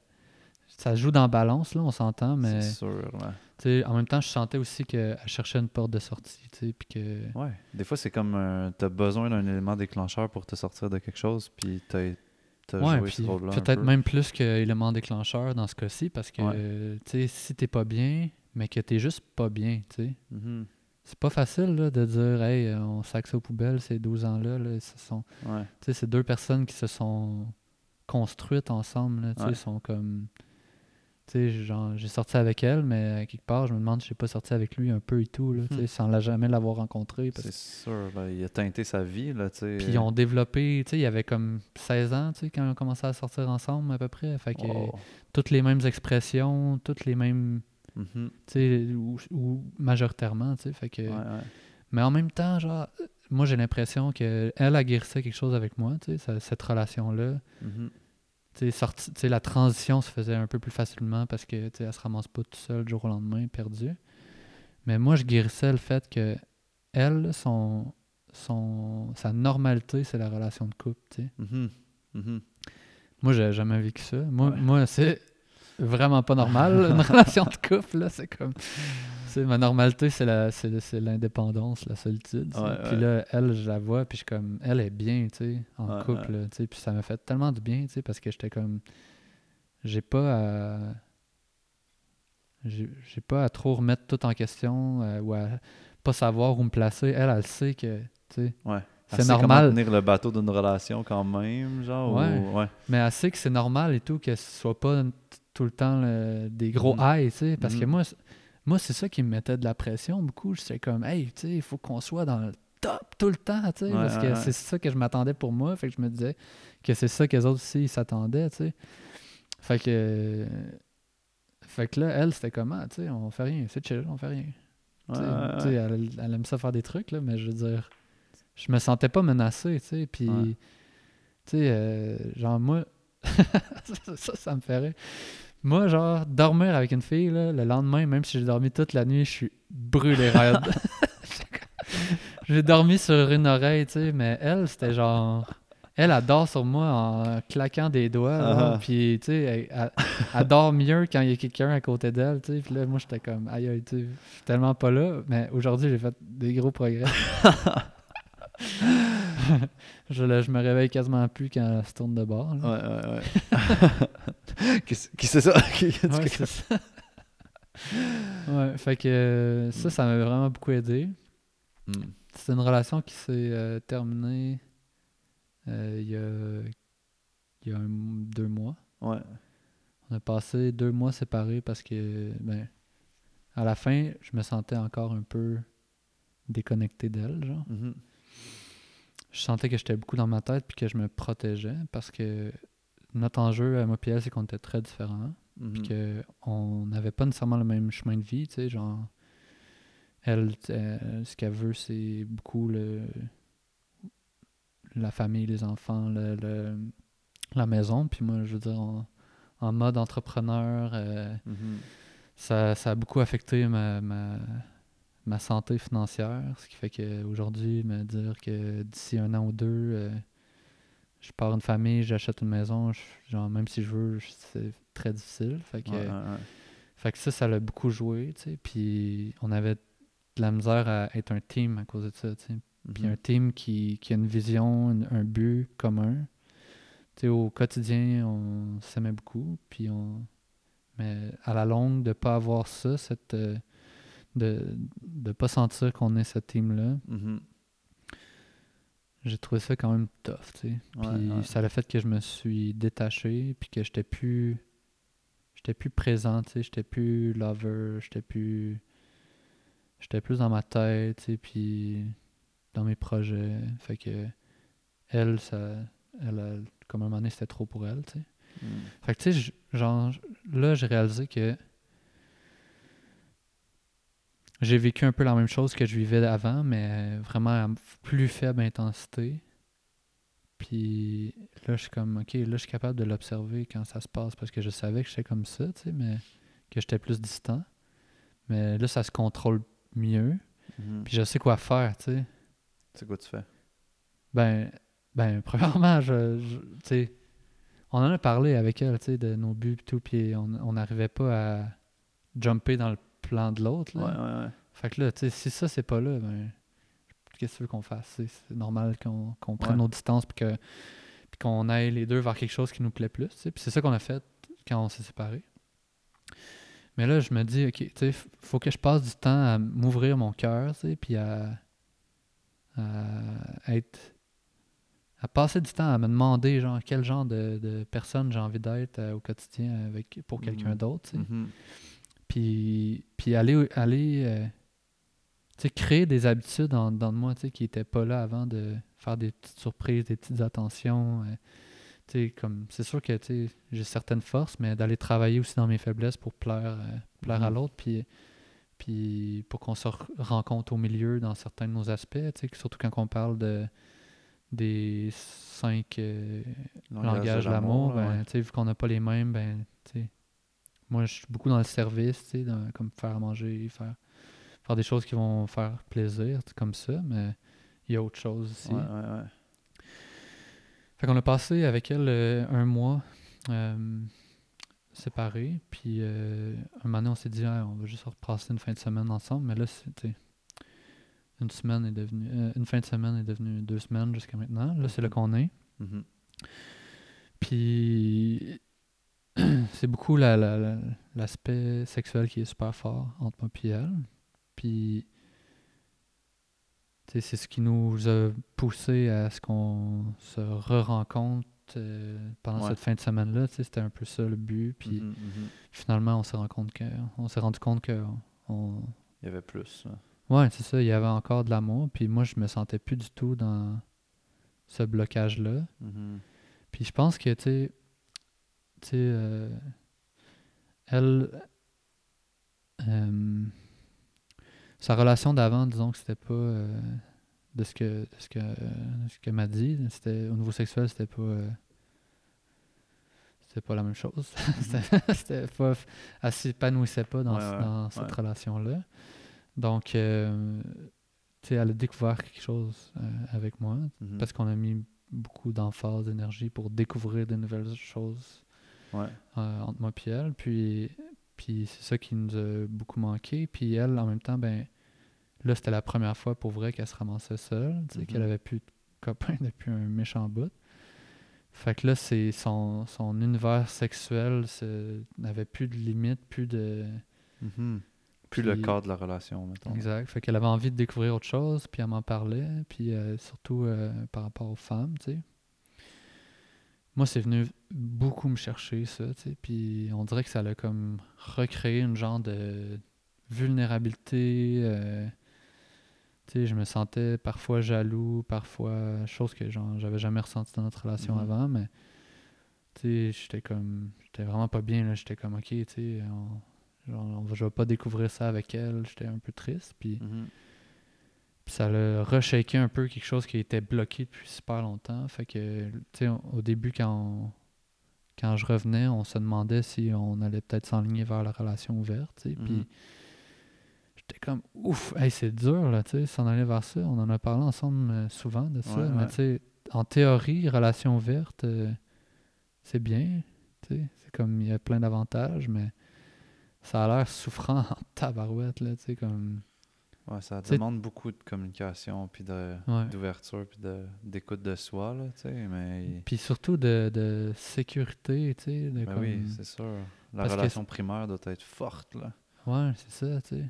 Ça joue dans la balance, là, on s'entend, mais C'est sûr, ouais. tu en même temps, je sentais aussi qu'elle cherchait une porte de sortie, tu puis que. Ouais. Des fois, c'est comme. un- T'as besoin d'un élément déclencheur pour te sortir de quelque chose, puis t'as t'as Ouais, ce rôle-là. un peut-être peu. même plus qu'élément déclencheur dans ce cas-ci, parce que Ouais. tu sais, si t'es pas bien, mais que t'es juste pas bien, tu sais. Mhm. C'est pas facile là, de dire, hey, euh, on sac ça aux poubelles, ces 12 ans-là. Là, ce sont, Ouais. tu sais, c'est deux personnes qui se sont construites ensemble. Là, tu sais, Ouais. sont comme. J'ai sorti avec elle, mais à quelque part, je me demande si j'ai pas sorti avec lui un peu et tout, là, Hmm. sans la jamais l'avoir rencontré. C'est sûr, ben, il a teinté sa vie, là. Puis ils ont développé, il y avait comme 16 ans, quand ils ont commencé à sortir ensemble à peu près. Fait que Oh. toutes les mêmes expressions, toutes les mêmes, Mhm. sais, ou, ou majoritairement. Fait que... Ouais, ouais. Mais en même temps, genre, euh, moi j'ai l'impression qu'elle a guérissait quelque chose avec moi, cette relation-là. Mhm. Sais, sorti- la transition se faisait un peu plus facilement parce que, elle se ramasse pas tout seule du jour au lendemain, perdue. Mais moi, je guérissais le fait que elle, son, son, sa normalité, c'est la relation de couple, tu sais. Mhm. Mhm. Moi, j'ai jamais vécu ça. Moi, Ouais. moi c'est vraiment pas normal, une relation de couple, là. C'est comme. Ma normalité, c'est la c'est, c'est l'indépendance, la solitude. Ouais, puis là, elle, je la vois, puis je suis comme. Elle est bien, tu sais, en Ouais, couple, tu sais. Puis ça m'a fait tellement du bien, tu sais, parce que j'étais comme. J'ai pas à. J'ai, pas à trop remettre tout en question euh, ou à pas savoir où me placer. Elle, elle sait que, tu sais. Ouais. C'est Elle sait comment normal. tenir le bateau d'une relation quand même, genre. Ouais. ou- ouais. Mais elle sait que c'est normal et tout, que ce soit pas tout le temps le- des gros highs, tu sais. Parce que Mhm. moi, moi c'est ça qui me mettait de la pression beaucoup. J'étais comme, hey, tu sais, il faut qu'on soit dans le top tout le temps, tu sais. Ouais, parce que ouais, c'est ça que je m'attendais pour moi. Fait que je me disais que c'est ça que les autres aussi s'attendaient, tu sais. Fait que. Fait que là, elle, c'était comment, tu sais, on fait rien, c'est chill, on fait rien. Elle, elle aime ça faire des trucs, là, mais je veux dire, je me sentais pas menacé, tu sais. Puis, tu sais, euh, genre, moi, ça, ça, ça me ferait. Moi, genre, dormir avec une fille, là, le lendemain, même si j'ai dormi toute la nuit, je suis brûlé raide. j'ai dormi sur une oreille, tu sais, mais elle, c'était genre. Elle, elle dort sur moi en claquant des doigts. là, Ah. Puis, tu sais, elle, elle- elle dort mieux quand il y a quelqu'un à côté d'elle, tu sais. Puis là, moi, j'étais comme, aïe, aïe, tu sais, je suis tellement pas là. Mais aujourd'hui, j'ai fait des gros progrès. je, le- je me réveille quasiment plus quand elle se tourne de bord. là. Ouais, ouais, ouais. qui c'est qui c'est ça? Ouais, c'est ça. ouais, fait que euh, ça, ça m'a vraiment beaucoup aidé. Hmm. C'est une relation qui s'est euh, terminée euh, il y a, il y a un- deux mois. Ouais. On a passé deux mois séparés parce que, ben, à la fin, je me sentais encore un peu déconnecté d'elle, genre. Mhm. Je sentais que j'étais beaucoup dans ma tête puis que je me protégeais parce que notre enjeu à moi et elle, c'est qu'on était très différents. Mhm. puis que on n'avait pas nécessairement le même chemin de vie, tu sais, genre elle, ce qu'elle veut, c'est beaucoup le la famille, les enfants, le, le- la maison, puis moi, je veux dire, en, en mode entrepreneur, euh, Mhm. ça, ça a beaucoup affecté ma, ma, ma santé financière, ce qui fait qu'aujourd'hui, me dire que d'ici un an ou deux, euh, je pars une famille, j'achète une maison, je- genre, même si je veux, c'est très difficile. Fait que, Ouais, ouais, ouais. fait que ça, ça l'a beaucoup joué, tu sais. Puis on avait de la misère à être un team à cause de ça, tu sais. Puis Mhm. un team qui, qui a une vision, une- un but commun. Tu sais, au quotidien, on s'aimait beaucoup. Puis on... Mais à la longue, de pas avoir ça, cette, euh, de ne pas sentir qu'on est ce team-là, Mhm. j'ai trouvé ça quand même tough, tu sais. Puis ouais. ça a fait que je me suis détaché, puis que j'étais plus... J'étais plus présent, tu sais. J'étais plus lover, j'étais plus... J'étais plus dans ma tête, tu sais, puis dans mes projets. Fait que elle, ça... Elle, a- comme un moment donné, c'était trop pour elle, tu sais. Mhm. Fait que, tu sais, genre, là, j'ai réalisé que j'ai vécu un peu la même chose que je vivais avant, mais vraiment à plus faible intensité. Puis là, je suis comme, OK, là, je suis capable de l'observer quand ça se passe parce que je savais que j'étais comme ça, tu sais, mais que j'étais plus distant. Mais là, ça se contrôle mieux. Mhm. Puis je sais quoi faire, tu sais. C'est quoi tu fais? Ben, ben premièrement, je, je- tu sais, on en a parlé avec elle, tu sais, de nos buts et tout, puis on on n'arrivait pas à jumper dans le plan de l'autre, Ouais, là. ouais, ouais. Fait que là, tu sais, si ça, c'est pas là, ben, qu'est-ce que tu veux qu'on fasse? C'est normal qu'on prenne nos distances, puis que, qu'on aille les deux vers quelque chose qui nous plaît plus. Puis c'est ça qu'on a fait quand on s'est séparés. Mais là, je me dis, OK, tu sais, faut que je passe du temps à m'ouvrir mon cœur, tu sais, puis à, à être. à passer du temps à me demander, genre, quel genre de, de personne j'ai envie d'être euh, au quotidien avec, pour quelqu'un Mhm. d'autre, tu sais. Mhm. Puis, puis aller, aller euh, tu sais, créer des habitudes en dedans de moi tu sais, qui n'étaient pas là avant de faire des petites surprises, des petites attentions. euh, tu sais, comme, c'est sûr que tu sais, j'ai certaines forces, mais d'aller travailler aussi dans mes faiblesses pour plaire, euh, plaire à Mhm. l'autre, puis, puis pour qu'on se re- rencontre au milieu dans certains de nos aspects, tu sais, surtout quand on parle de des cinq euh, langage de l'amour, ben, ouais. vu qu'on n'a pas les mêmes, ben, moi, je suis beaucoup dans le service, tu sais, dans- comme faire à manger, faire, faire des choses qui vont faire plaisir, comme ça, mais il y a autre chose aussi. Ouais, ouais, ouais. Fait qu'on a passé avec elle euh, un mois euh, séparés, puis euh, un moment donné, on s'est dit, Ah, on va juste repasser une fin de semaine ensemble, mais là, c'était une semaine est devenue, euh, une fin de semaine est devenue deux semaines jusqu'à maintenant. Là, c'est là qu'on est. Mhm. Puis c'est beaucoup la- la- la- l'aspect sexuel qui est super fort entre moi et elle. Puis c'est ce qui nous a poussé à ce qu'on se re-rencontre euh, pendant Ouais. cette fin de semaine-là. C'était un peu ça le but. Puis Mhm, mhm. finalement, on s'est rendu compte que, on s'est rendu compte que on, Il y avait plus. Ouais, c'est ça, il y avait encore de l'amour. Puis moi, je me sentais plus du tout dans ce blocage-là. Mhm. Puis je pense que, tu sais, tu sais, euh, elle, euh, sa relation d'avant, disons que c'était pas euh, de ce que, de ce que, euh, ce qu'elle m'a dit, c'était au niveau sexuel, c'était pas, euh, c'était pas la même chose. C'était- c'était pas, elle s'épanouissait pas dans, Ouais, ce- ouais, dans cette ouais. relation-là. Donc, tu sais, elle a découvert quelque chose avec moi Mhm. parce qu'on a mis beaucoup d'emphase, d'énergie pour découvrir de nouvelles choses Ouais. euh, entre moi et elle. Puis, puis c'est ça qui nous a beaucoup manqué. Puis elle, en même temps, ben là, c'était la première fois pour vrai qu'elle se ramassait seule, tu sais, qu'elle avait plus de copains depuis un méchant bout. Fait que là, c'est son, son univers sexuel n'avait plus de limites, plus de... Mhm. Plus le cadre de la relation, mettons. Exact. Fait qu'elle avait envie de découvrir autre chose, puis elle m'en parlait, puis euh, surtout euh, par rapport aux femmes, tu sais. Moi, c'est venu beaucoup me chercher, ça, tu sais, puis on dirait que ça l'a comme recréé une genre de vulnérabilité. euh, tu sais, je me sentais parfois jaloux, parfois, chose que j'avais jamais ressenti dans notre relation Mhm. avant, mais tu sais, j'étais comme, j'étais vraiment pas bien, là, j'étais comme, ok, tu sais, on, genre, on je vais pas découvrir ça avec elle, j'étais un peu triste, puis Mhm. Ça l'a reshaké un peu quelque chose qui était bloqué depuis super longtemps. Fait que, tu sais, au- début, quand, on- quand je revenais, on se demandait si on allait peut-être s'enligner vers la relation ouverte, tu sais. Puis Mhm. j'étais comme, ouf, hey, c'est dur, là, tu sais, s'en aller vers ça. On en a parlé ensemble euh, souvent de ça. Ouais, mais ouais. tu sais, en théorie, relation ouverte, euh, c'est bien, tu sais. C'est comme, il y a plein d'avantages, mais ça a l'air souffrant en tabarouette, là, tu sais, comme... Ouais, ça demande beaucoup de communication, puis Ouais. d'ouverture, puis de, d'écoute de soi, là, tu sais, mais... Puis surtout de, de sécurité, tu sais. de Ben comme- oui, c'est sûr. La Parce que relation primaire doit être forte, là. Ouais, c'est ça, tu sais.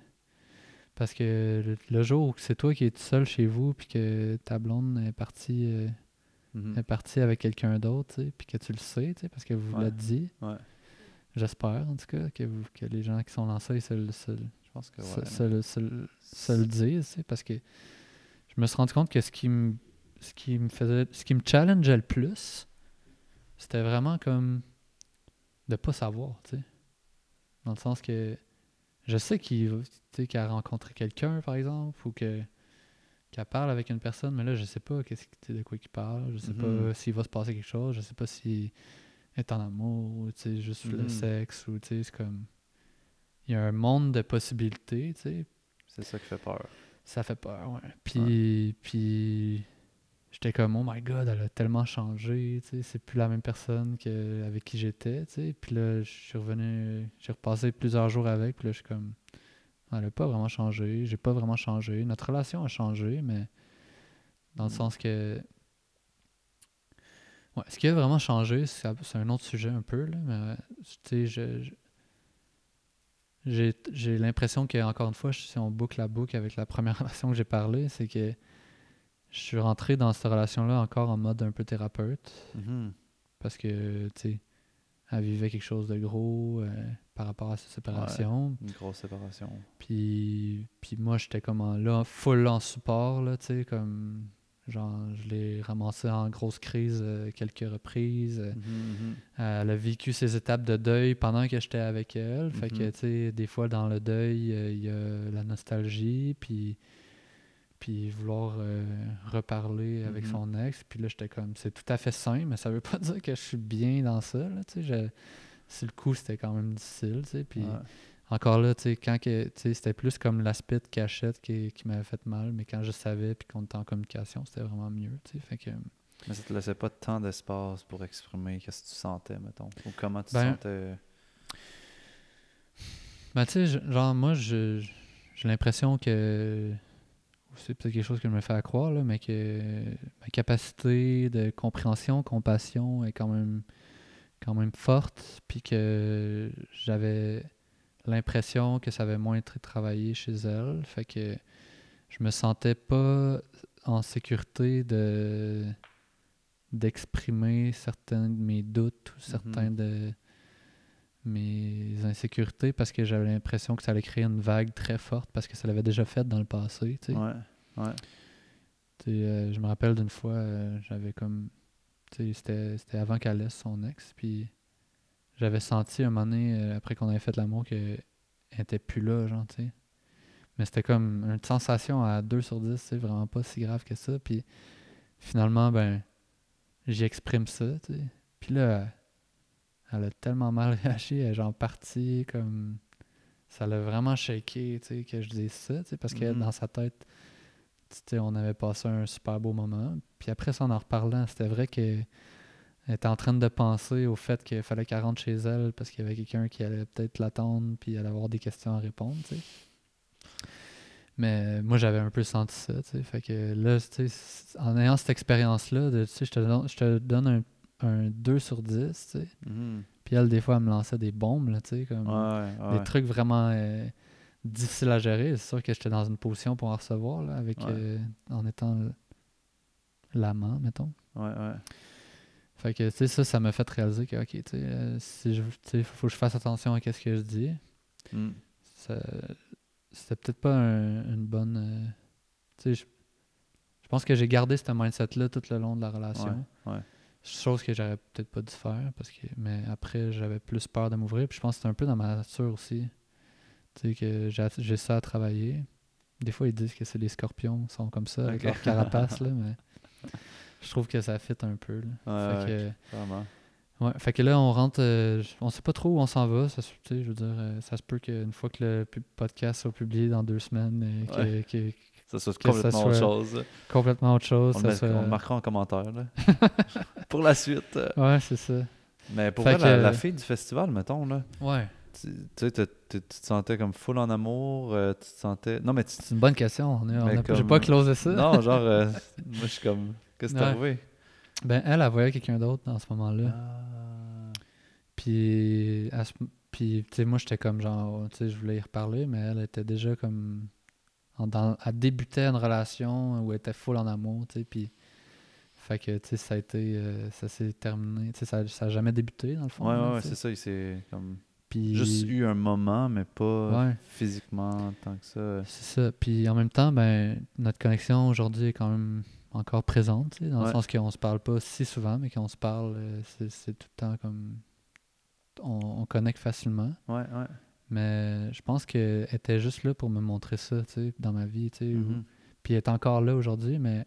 Parce que le, le jour où c'est toi qui es tout seul chez vous, puis que ta blonde est partie, euh, Mhm. est partie avec quelqu'un d'autre, tu sais, puis que tu le sais, tu sais, parce que vous Ouais. l'avez dit. Ouais. J'espère, en tout cas, que, vous, que les gens qui sont lancés se, Je pense que ouais. se le- tu sais, parce que je me suis rendu compte que ce qui me, ce qui me faisait, ce qui me challengeait le plus, c'était vraiment comme de pas savoir, tu sais. Dans le sens que je sais qu'il qu'elle a rencontré quelqu'un, par exemple, ou que qu'elle parle avec une personne, mais là, je sais pas qu'est-ce, de quoi il parle, je sais pas s'il va se passer quelque chose, je sais pas s'il est en amour, ou tu sais, juste le Mhm. sexe, ou tu sais, c'est comme... Il y a un monde de possibilités, tu sais, C'est ça qui fait peur. ça fait peur, ouais. Puis, puis j'étais comme, oh my god, elle a tellement changé, tu sais, c'est plus la même personne que, avec qui j'étais, tu sais. Puis là, je suis revenu, j'ai repassé plusieurs jours avec, puis là, je suis comme, elle a pas vraiment changé, j'ai pas vraiment changé. Notre relation a changé, mais dans le Mm. sens que, Ouais, ce qui a vraiment changé, c'est un autre sujet un peu, là, mais tu sais, je- je- j'ai j'ai l'impression que, encore une fois, si on boucle la boucle avec la première relation que j'ai parlé, c'est que je suis rentré dans cette relation-là encore en mode un peu thérapeute, Mhm. parce que, tu sais, elle vivait quelque chose de gros euh, par rapport à sa séparation. Une grosse séparation. Puis, puis moi, j'étais comme en, là, full en support, là, tu sais, comme, genre, je l'ai ramassé en grosse crise euh, quelques reprises. euh, Mhm, mhm. Elle a vécu ses étapes de deuil pendant que j'étais avec elle. Fait que, Mhm. tu sais, des fois, dans le deuil, euh, il y a la nostalgie, puis, puis vouloir euh, reparler avec son ex. Puis là, j'étais comme, c'est tout à fait sain, mais ça veut pas dire que je suis bien dans ça, là, je- Sur le coup, c'était quand même difficile, tu sais. Puis Ouais. Encore là, tu sais, quand que, tu sais, c'était plus comme l'aspect de cachette qui, qui m'avait fait mal, mais quand je savais, puis qu'on était en communication, c'était vraiment mieux, tu sais. Fait que... Mais ça te laissait pas tant d'espace pour exprimer qu'est-ce que tu sentais, mettons. Ou comment tu Ben, sentais? Ben, tu sais, genre, moi, j'ai l'impression que. C'est peut-être quelque chose que je me fais à croire, là, mais que ma capacité de compréhension, compassion est quand même, quand même forte, puis que j'avais l'impression que ça avait moins été travaillé chez elle. Fait que je me sentais pas en sécurité de d'exprimer certains de mes doutes ou certains de mes insécurités parce que j'avais l'impression que ça allait créer une vague très forte parce que ça l'avait déjà fait dans le passé. tu sais. Ouais. Ouais. Euh, je me rappelle d'une fois, euh, j'avais comme. c'était avant qu'elle laisse son ex, puis j'avais senti un moment donné, euh, après qu'on avait fait l'amour, qu'elle était plus là, genre, tu sais. Mais c'était comme une sensation à 2 sur 10, c'est vraiment pas si grave que ça. Puis finalement, ben, j'y exprime ça, tu sais. Puis là, elle a tellement mal réagi, elle est genre partie comme. Ça l'a vraiment shaké, tu sais, que je dise ça, tu sais, parce que Mhm. dans sa tête, tu sais, on avait passé un super beau moment. Puis après ça, en en reparlant, c'était vrai qu'elle était en train de penser au fait qu'il fallait qu'elle rentre chez elle parce qu'il y avait quelqu'un qui allait peut-être l'attendre puis elle allait avoir des questions à répondre, tu sais. Mais moi, j'avais un peu senti ça, tu sais. Fait que là, tu sais, en ayant cette expérience-là, tu sais, je te donne, je te donne un, un 2 sur 10, tu sais. Mhm. Puis elle, des fois, elle me lançait des bombes, là, tu sais, comme Ouais, des trucs vraiment euh, difficiles à gérer. C'est sûr que j'étais dans une position pour en recevoir, là, avec, Ouais. euh, en étant l'amant, mettons. Ouais, ouais. Fait que, tu sais, ça, ça m'a fait réaliser que, OK, tu sais, euh, si je, faut que je fasse attention à ce que je dis. Mm. Ça- C'était peut-être pas un- une bonne... euh, tu sais, je, je pense que j'ai gardé ce mindset-là tout le long de la relation. Ouais, ouais. Chose que j'aurais peut-être pas dû faire, parce que, mais après, j'avais plus peur de m'ouvrir. Puis je pense que c'est un peu dans ma nature aussi. Tu sais, que j'ai ça à travailler. Des fois, ils disent que c'est les scorpions, ils sont comme ça, avec leur carapace, là, mais je trouve que ça fit un peu. Là. Ouais, fait, ouais, Vraiment. que, ouais, fait que là, on rentre, euh, on sait pas trop où on s'en va. Ça, se- tu sais, je veux dire, euh, ça se peut qu'une fois que le podcast soit publié dans deux semaines, euh, que- Ouais. que- Ça, Que ça complètement autre soit- chose. complètement autre chose. On, ça le met- soit- on le marquera en commentaire. là. Pour la suite. Ouais, c'est ça. Mais pour Fait vrai, la, que- la fille du festival, mettons, là, Ouais. tu tu sais, tu te sentais comme full en amour, euh, tu te sentais... Non, mais tu... C'est une bonne question. On on J'ai pas closé ça. Non, genre, moi, je suis comme... Qu'est-ce qui Ouais. arrivé? Ben, elle, elle voyait quelqu'un d'autre dans ce moment-là. Ah. Puis, puis tu sais, moi, j'étais comme genre, tu sais, je voulais y reparler, mais elle était déjà comme. en- dans- elle débutait une relation où elle était full en amour, tu sais, puis. Fait que, tu sais, ça a été. euh, ça s'est terminé. Tu sais, ça, ça a jamais débuté, dans le fond. Ouais, là, ouais, c'est ça. Il s'est comme... Puis. Juste eu un moment, mais pas Ouais. physiquement tant que ça. C'est ça. Puis en même temps, ben, notre connexion aujourd'hui est quand même encore présente, tu sais, dans Ouais. le sens qu'on se parle pas si souvent, mais qu'on se parle, euh, c'est tout le temps comme. On, on connecte facilement. Ouais, ouais. Mais je pense qu'elle était juste là pour me montrer ça, tu sais, dans ma vie, tu sais. Mhm. Puis elle est encore là aujourd'hui, mais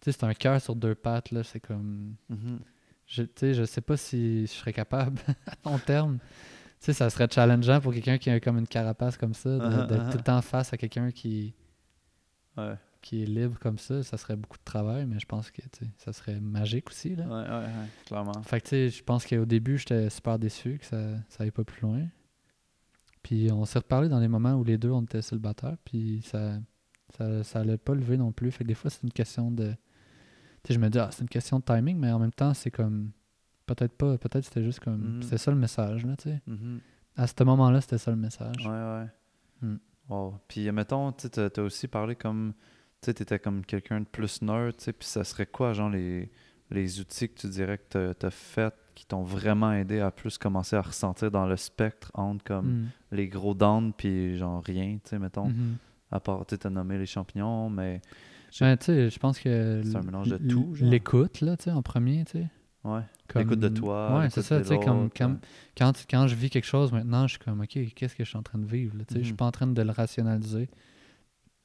tu sais, c'est un cœur sur deux pattes, là. C'est comme. Mhm. Je, tu sais, je sais pas si je serais capable à long terme. Tu sais, ça serait challengeant pour quelqu'un qui a comme une carapace comme ça, Uh-huh, d'être uh-huh. tout le temps face à quelqu'un qui, Ouais, qui est libre comme ça. Ça serait beaucoup de travail, mais je pense que tu ça serait magique aussi, là. ouais, ouais, ouais, clairement. Fait que tu sais, je pense qu'au début, j'étais super déçu que ça ça aille pas plus loin. Puis on s'est reparlé dans les moments où les deux, on était célibataires, puis ça ça, ça allait pas lever non plus. Fait que des fois, c'est une question de, sais, je me dis, ah, c'est une question de timing, mais en même temps, c'est comme. Peut-être pas, peut-être c'était juste comme. Mhm. C'était ça le message, là, tu sais. Mhm. À ce moment-là, c'était ça le message. Ouais, ouais. Mm. Wow. Puis, mettons, tu as aussi parlé comme. Tu sais, t'étais comme quelqu'un de plus nerd, tu sais. Puis, ça serait quoi, genre, les, les outils que tu dirais que tu as fait qui t'ont vraiment aidé à plus commencer à ressentir dans le spectre entre comme Mm. les gros downs puis genre rien, tu sais, mettons? Mhm. À part, tu as nommé les champignons, mais. Ben, tu sais, je pense que. C'est un mélange de tout. L'écoute, là, tu sais, en premier, tu sais. Ouais. Comme- L'écoute de toi. Ouais, c'est ça, tu sais, comme, quand, quand, je vis quelque chose maintenant, je suis comme, OK, qu'est-ce que je suis en train de vivre, tu sais, je suis Mhm. pas en train de le rationaliser,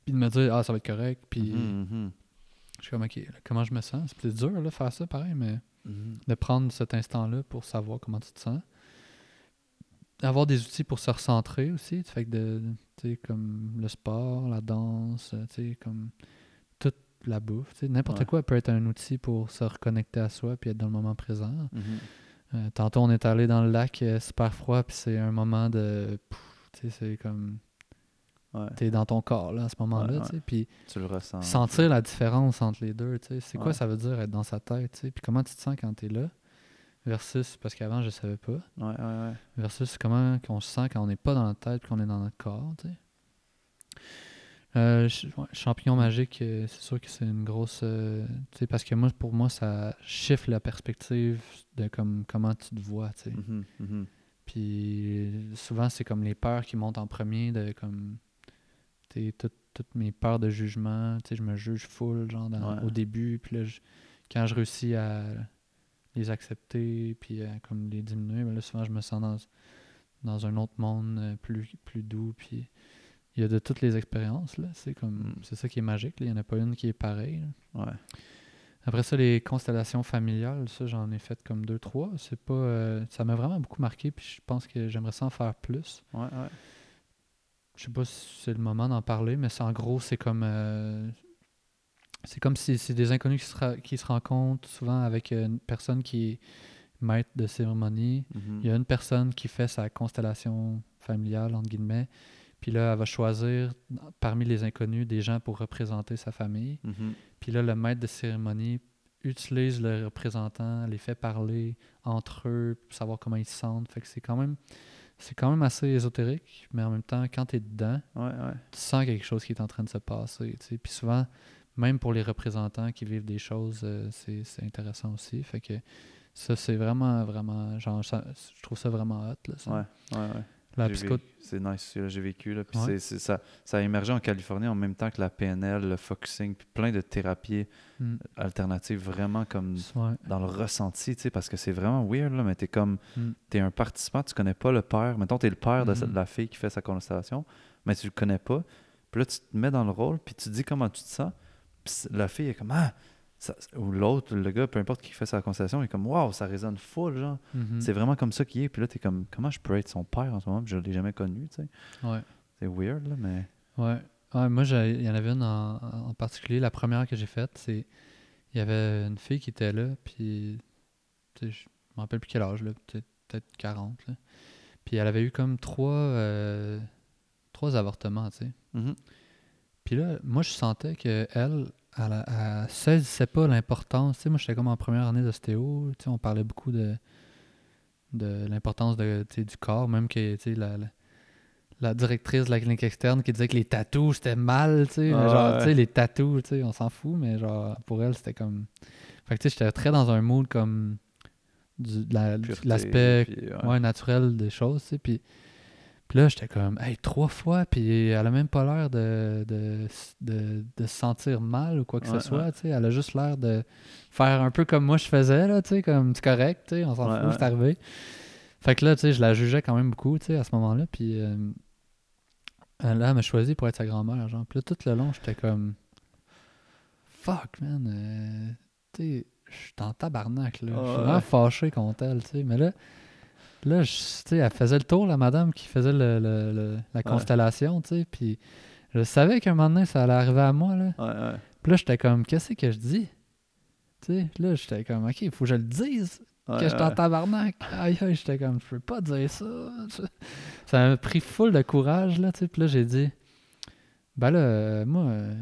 puis de me dire, ah, ça va être correct, puis Mhm, mhm. je suis comme, OK, là, comment je me sens? C'est peut-être dur, là, faire ça, pareil, mais Mhm. de prendre cet instant-là pour savoir comment tu te sens. Avoir des outils pour se recentrer aussi, tu fait que de, tu sais, comme le sport, la danse, tu sais, comme toute la bouffe, n'importe Ouais. quoi peut être un outil pour se reconnecter à soi puis être dans le moment présent. Euh, tantôt, on est allé dans le lac euh, super froid, puis c'est un moment de. pff, Tu sais, c'est comme. Ouais, T'es dans ton corps, là, à ce moment-là, Ouais, tu sais. Puis tu le ressens. sentir la différence entre les deux, tu sais. C'est quoi ça veut dire être dans sa tête, tu sais? Puis comment tu te sens quand t'es là, versus. Parce qu'avant, je savais pas. Ouais, ouais, ouais. Versus comment on se sent quand on n'est pas dans notre tête, puis qu'on est dans notre corps, tu sais? Euh, ch- ouais, champignon magique, euh, c'est sûr que c'est une grosse. euh, tu sais, parce que moi, pour moi, ça chiffre la perspective de comme, comment tu te vois, tu sais. Mhm, mhm. Puis souvent, c'est comme les peurs qui montent en premier, de comme. Tout- toutes mes peurs de jugement, je me juge full, genre, dans- Ouais. au début, puis là, je- quand je réussis à les accepter, puis à comme les diminuer, ben là, souvent, je me sens dans, dans un autre monde euh, plus, plus doux, puis il y a de toutes les expériences, là, c'est comme, Mm. c'est ça qui est magique, il n'y en a pas une qui est pareille, là. Ouais. Après ça, les constellations familiales, ça, j'en ai fait comme deux, trois. C'est pas, euh, ça m'a vraiment beaucoup marqué, puis je pense que j'aimerais ça en faire plus. Ouais, ouais. Je sais pas si c'est le moment d'en parler, mais c'est en gros, c'est comme, euh, c'est comme si c'est des inconnus qui se, qui se rencontrent souvent avec une personne qui est maître de cérémonie. Mhm. Il y a une personne qui fait sa constellation familiale, entre guillemets, puis là, elle va choisir parmi les inconnus des gens pour représenter sa famille. Mhm. Puis là, le maître de cérémonie utilise le représentant, les fait parler entre eux pour savoir comment ils se sentent. Fait que c'est quand même c'est quand même assez ésotérique, mais en même temps, quand tu es dedans, Ouais, ouais. tu sens quelque chose qui est en train de se passer. tu sais. Puis souvent, même pour les représentants qui vivent des choses, euh, c'est c'est intéressant aussi. Fait que ça, c'est vraiment, vraiment. Genre, ça- je trouve ça vraiment hot. Là, ça. Ouais, ouais, ouais. La vécu- C'est nice, j'ai vécu. Là, puis Ouais. c'est- c'est- ça, ça a émergé en Californie en même temps que la PNL, le focusing, puis plein de thérapies Mm, alternatives, vraiment comme ouais. dans le ressenti, tu sais, parce que c'est vraiment weird, là, mais t'es comme, Mm. t'es un participant, tu connais pas le père. Mettons, t'es le père de, de la fille qui fait sa constellation, mais tu le connais pas. Puis là, tu te mets dans le rôle, puis tu dis comment tu te sens. Puis la fille est comme, ah, ça- ou l'autre, le gars, peu importe qui fait sa constellation, il est comme, waouh, ça résonne full, genre. Mhm. C'est vraiment comme ça qu'il est. Puis là, t'es comme, comment je peux être son père en ce moment? Puis je l'ai jamais connu, tu sais. Ouais. C'est weird, là, mais. Ouais. Ouais, moi, il y en avait une en, en particulier. La première que j'ai faite, c'est. Il y avait une fille qui était là, puis. tu sais, Je me rappelle plus quel âge, là. Peut-être peut-être 40, là. Puis elle avait eu comme trois. euh, trois avortements, tu sais. Mhm. Puis là, moi, je sentais qu'elle, elle, elle, elle saisissait pas l'importance. Tu sais, moi, j'étais comme en première année d'ostéo. Tu sais, on parlait beaucoup de, de l'importance de, tu sais, du corps, même que, tu sais, la, la, la directrice de la clinique externe qui disait que les tatous, c'était mal, tu sais. Ah genre, ouais. tu sais, les tatous, tu sais, on s'en fout, mais genre, pour elle, c'était comme... Fait que, tu sais, j'étais très dans un mood comme... du- de la- l'aspect puis, ouais. ouais, naturel des choses, tu sais. Puis, puis là, j'étais comme, hey, trois fois, puis elle a même pas l'air de, de, de, de se sentir mal ou quoi que Ouais, ce soit, ouais. tu sais. Elle a juste l'air de faire un peu comme moi je faisais, là, tu sais, comme c'est correct, tu sais, on s'en Ouais, fout, c'est arrivé. Fait que là, tu sais, je la jugeais quand même beaucoup, tu sais, à ce moment-là. Puis euh, elle, elle m'a choisi pour être sa grand-mère, genre. Puis là, tout le long, j'étais comme, fuck, man, euh, tu sais, je suis en tabarnak, là. Je suis vraiment fâché contre elle, tu sais. Mais là, là, je- elle faisait le tour, la madame qui faisait le, le- le- la constellation, tu sais. Puis je savais qu'à un moment donné, ça allait arriver à moi, là. Ouais, ouais. Puis là, j'étais comme, qu'est-ce que je dis? Tu sais, là, j'étais comme, OK, il faut que je le dise, Ouais, que je suis en tabarnak. Aïe, aïe, j'étais comme, je peux pas dire ça. Ça m'a pris full de courage, là, tu sais. Puis là, j'ai dit, ben là, euh, moi, euh,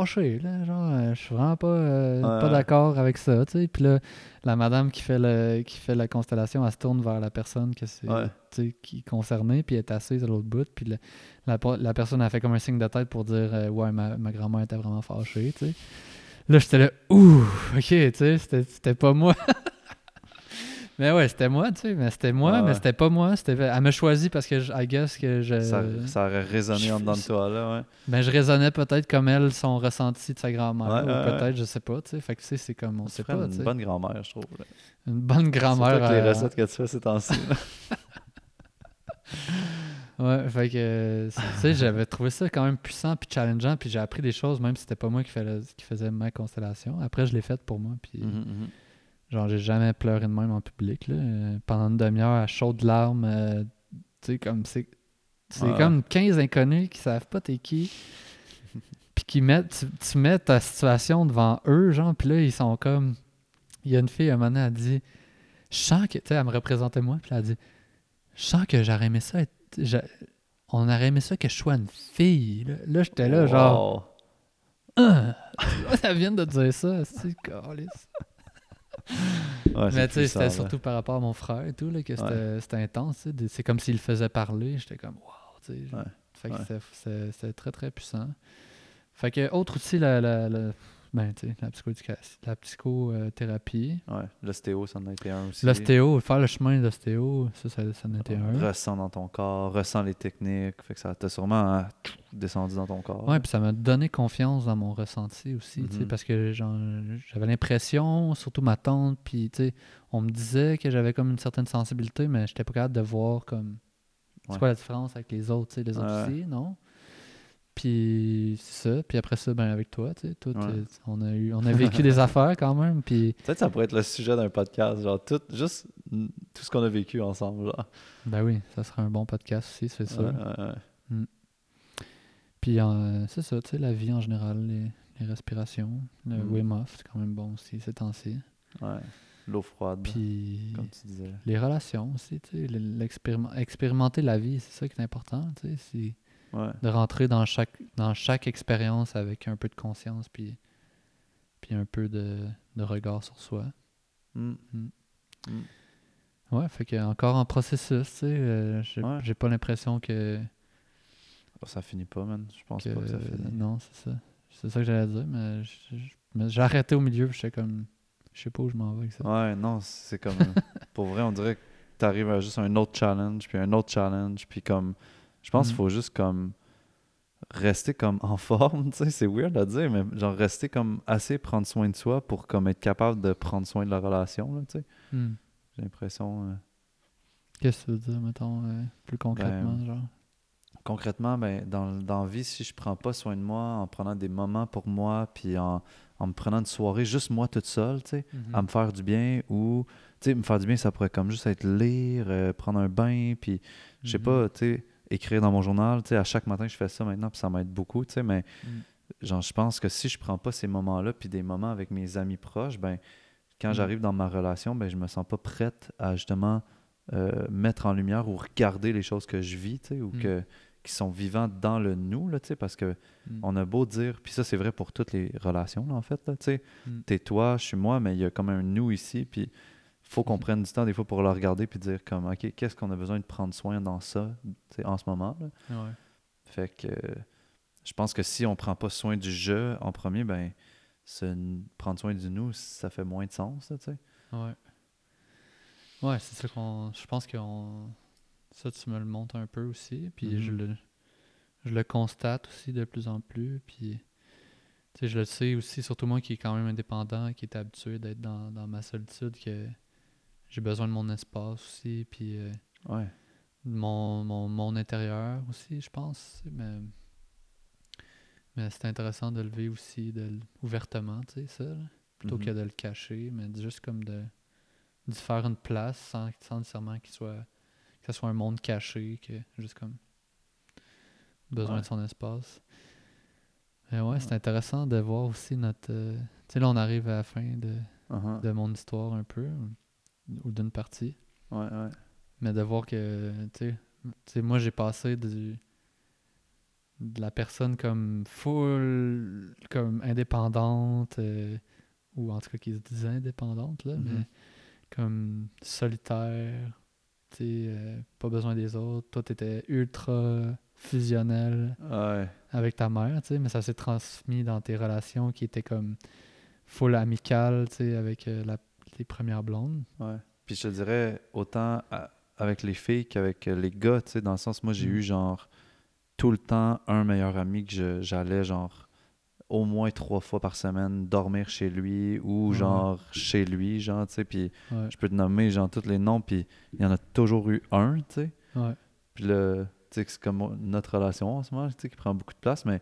fâché, là, genre, euh, je suis vraiment pas, euh, Ouais, pas d'accord avec ça, tu sais. Puis là, la madame qui fait, le, qui fait la constellation, elle se tourne vers la personne que c'est, Ouais. qui est concernée, puis elle est assise à l'autre bout, puis le- la, la personne a fait comme un signe de tête pour dire euh, Ouais, ma, ma grand-mère était vraiment fâchée, tu sais. Là, j'étais là, ouh, ok, tu sais, c'était pas moi. mais ouais, c'était moi, tu sais, mais c'était moi, Ah mais c'était pas moi. C'était, elle m'a choisi parce que, je, I guess, que je. Ça, ça aurait résonné je- en dedans de toi, là, ouais. Ben, je raisonnais peut-être comme elle, son ressenti de sa grand-mère, Ouais, ou peut-être, je sais pas, tu sais. Fait que, tu sais, c'est comme, on sait pas, une bonne grand-mère, je trouve. là. Une bonne grand-mère. avec les euh, recettes que tu fais ces temps-ci. là. Ouais, fait que, tu sais, j'avais trouvé ça quand même puissant puis challengeant, puis j'ai appris des choses, même si c'était pas moi qui, fais- qui faisais ma constellation. Après, je l'ai faite pour moi, puis Mhm, mhm. Genre, j'ai jamais pleuré de même en public, là. Euh, pendant une demi-heure à chaudes larmes, euh, tu sais, comme c'est. C'est Ouais. comme 15 inconnus qui savent pas t'es qui. Puis qui mettent. Tu, tu mets ta situation devant eux, genre, puis là, ils sont comme. Il y a une fille, un moment donné, elle dit Je sens que. Tu sais, elle me représentait moi, puis elle a dit Je sens que j'aurais aimé ça être. On aurait aimé ça que je sois une fille. Là, Là, j'étais là, genre. Ah! Elle vient de dire ça, c'est. Ouais, Mais tu sais, c'était surtout par rapport à mon frère et tout, là, que c'était intense. C'est comme s'il le faisait parler. J'étais comme, wow. Ouais. Fait que c'était- très, très puissant. Fait que, autre outil, la, la, la, ben, tu sais, la, la psychothérapie. Ouais, l'ostéo, ça en a été un aussi. L'ostéo, faire le chemin d'ostéo, ça, ça, ça en était un. Ressens dans ton corps, ressens les techniques. Fait que ça t'a sûrement hein, descendu dans ton corps. Ouais, puis ça m'a donné confiance dans mon ressenti aussi, tu sais, Mhm. parce que j'avais l'impression, surtout ma tante, puis tu sais, on me disait que j'avais comme une certaine sensibilité, mais j'étais pas capable de voir comme c'est quoi la différence avec les autres, tu sais, les autres Ouais. aussi, non? Puis c'est ça, puis après ça, ben avec toi, tu sais, toi, Ouais. on a eu, on a vécu des affaires quand même, puis Peut-être que ça pourrait être le sujet d'un podcast. Genre, tout, juste mm, tout ce qu'on a vécu ensemble. Genre. ben oui, ça sera un bon podcast aussi, c'est sûr. Ouais, ouais, ouais. Puis euh, c'est ça, tu sais, la vie en général, les, les respirations, le Mhm. Wim Hof, c'est quand même bon aussi ces temps-ci. Ouais. L'eau froide, Puis comme tu disais. les relations aussi, tu sais, l'expériment- expérimenter la vie, c'est ça qui est important, tu sais, Ouais. de rentrer dans chaque dans chaque expérience avec un peu de conscience puis puis un peu de, de regard sur soi. Mm. Mm. Mm. Ouais, fait que encore en processus, tu sais, euh, j'ai Ouais. pas l'impression que, Oh, ça finit pas, man. Je pense que- pas que ça finit. non, c'est ça. C'est ça que j'allais dire, mais j'ai arrêté au milieu, puis j'étais comme je sais pas où je m'en vais avec ça. Ouais, non, c'est comme. pour vrai, on dirait que t'arrives à juste un autre challenge, puis un autre challenge, puis comme. Je pense qu'il Mhm. faut juste comme. Rester comme en forme, tu sais, c'est weird à dire, mais genre rester comme assez prendre soin de soi pour comme être capable de prendre soin de la relation, là, tu sais. Hmm. J'ai l'impression. euh, Qu'est-ce que tu veux dire, mettons, euh, plus concrètement, Ben, genre? concrètement, ben, dans, dans la vie, si je prends pas soin de moi, en prenant des moments pour moi, puis en, en me prenant une soirée juste moi toute seule, tu sais, Mhm. à me faire du bien, ou, tu sais, me faire du bien, ça pourrait comme juste être lire, euh, prendre un bain, puis, je sais Mhm. pas, tu sais, écrire dans mon journal, tu sais, à chaque matin, je fais ça maintenant, puis ça m'aide beaucoup, tu sais, mais, Mm. genre, je pense que si je prends pas ces moments-là, puis des moments avec mes amis proches, ben, quand Mm. j'arrive dans ma relation, ben, je me sens pas prête à, justement, euh, mettre en lumière ou regarder les choses que je vis, tu sais, ou Mm. que qui sont vivants dans le nous, là, tu sais, parce que Mm. on a beau dire, puis ça, c'est vrai pour toutes les relations, là, en fait, là, tu sais, Mm. t'es toi, je suis moi, mais il y a comme un nous ici, puis faut qu'on prenne du temps, des fois, pour le regarder, puis dire comme, OK, qu'est-ce qu'on a besoin de prendre soin dans ça, en ce moment, là? Ouais. Fait que euh, je pense que si on prend pas soin du je en premier, ben, prendre soin du nous, ça fait moins de sens, tu sais. Ouais. Ouais, c'est ça qu'on. Je pense qu'on. Ça, tu me le montres un peu aussi. Puis je, Mhm. le, je le constate aussi de plus en plus. Puis. Je le sais aussi, surtout moi qui est quand même indépendant, qui est habitué d'être dans, dans ma solitude, que j'ai besoin de mon espace aussi. Puis. euh, Ouais. de mon, mon, mon intérieur aussi, je pense. Mais, mais c'est intéressant de le vivre aussi de, ouvertement, tu sais, ça. là, plutôt Mhm. que de le cacher, mais juste comme de faire une place sans, sans nécessairement qu'il soit que ce soit un monde caché, que juste comme besoin Ouais. de son espace. Mais ouais, c'est intéressant de voir aussi notre. euh, tu sais, là, on arrive à la fin de, Uh-huh. de mon histoire un peu, ou d'une partie. Ouais, ouais. Mais de voir que, tu sais, moi j'ai passé du. de la personne comme full, comme indépendante, euh, ou en tout cas qui se disait indépendante, là, Mhm. mais comme solitaire, tu sais, euh, pas besoin des autres. Toi, t'étais ultra fusionnel Ouais. avec ta mère, tu sais, mais ça s'est transmis dans tes relations qui étaient comme full amicales, tu sais, avec euh, la, les premières blondes. Ouais. Puis je te dirais, autant à- avec les filles qu'avec euh, les gars, tu sais, dans le sens, moi, j'ai Mm. eu genre tout le temps un meilleur ami que j'allais genre au moins trois fois par semaine dormir chez lui ou Ouais. genre chez lui, genre, tu sais, puis Ouais, je peux te nommer genre tous les noms, puis il y en a toujours eu un, tu sais. Puis là, tu sais, que c'est comme notre relation en ce moment, tu sais, qui prend beaucoup de place, mais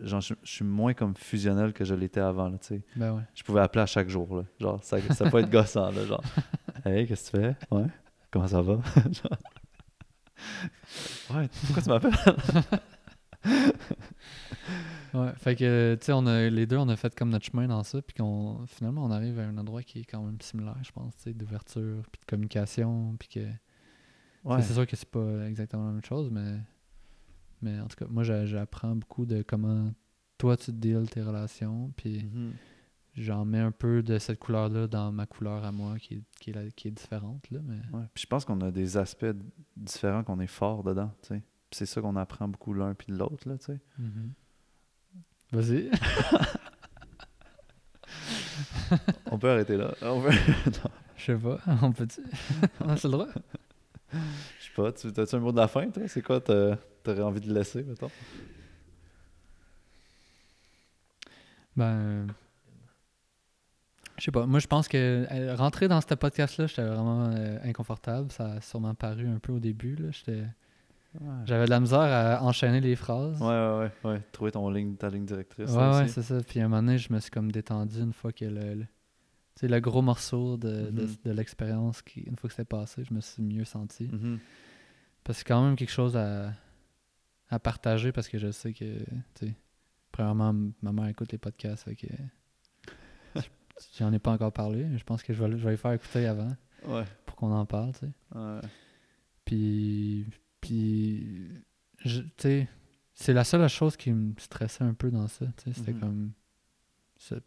genre, je, je suis moins comme fusionnel que je l'étais avant, tu sais. ben ouais. Je pouvais appeler à chaque jour, là. Genre, ça, ça peut être gossant, là, genre. Hey, qu'est-ce que tu fais? Ouais. Comment ça va? Genre. Ouais, pourquoi tu m'appelles? Ouais, fait que, tu sais, on a, les deux, on a fait comme notre chemin dans ça, puis qu'on, finalement, on arrive à un endroit qui est quand même similaire, je pense, tu sais, d'ouverture, puis de communication, puis que, Ouais. c'est sûr que c'est pas exactement la même chose, mais, mais en tout cas, moi, j'a- j'apprends beaucoup de comment toi, tu deals tes relations, puis Mhm. j'en mets un peu de cette couleur-là dans ma couleur à moi, qui est, qui est, la- qui est différente, là, mais... Ouais. Puis je pense qu'on a des aspects différents qu'on est fort dedans, tu sais. Puis c'est ça qu'on apprend beaucoup l'un puis de l'autre, là, tu sais. Mhm. Vas-y. On peut arrêter là. On peut... Je sais pas, on peut-tu? on a le droit? Je sais pas, tu as-tu un mot de la fin, toi? C'est quoi t'aurais envie de laisser, mettons? Ben. Je sais pas. Moi, je pense que euh, rentrer dans ce podcast-là, j'étais vraiment euh, inconfortable. Ça a sûrement paru un peu au début. là. J'étais- Ouais. J'avais de la misère à enchaîner les phrases. Ouais, ouais, ouais, ouais. Trouver ton ligne, ta ligne directrice. ouais, ouais, c'est ça. Puis à un moment donné, je me suis comme détendu une fois que le, le, sais, le gros morceau de, Mhm. de l'expérience, qui, une fois que c'était passé, je me suis mieux senti. Mhm. Parce que c'est quand même quelque chose à, à partager parce que je sais que, tu sais, premièrement, ma mère écoute les podcasts, fait que j'en ai pas encore parlé. mais Je pense que je vais, je vais les faire écouter avant Ouais. pour qu'on en parle, tu sais. ouais. Puis, puis tu sais, c'est la seule chose qui me stressait un peu dans ça, tu sais. C'était Mhm. comme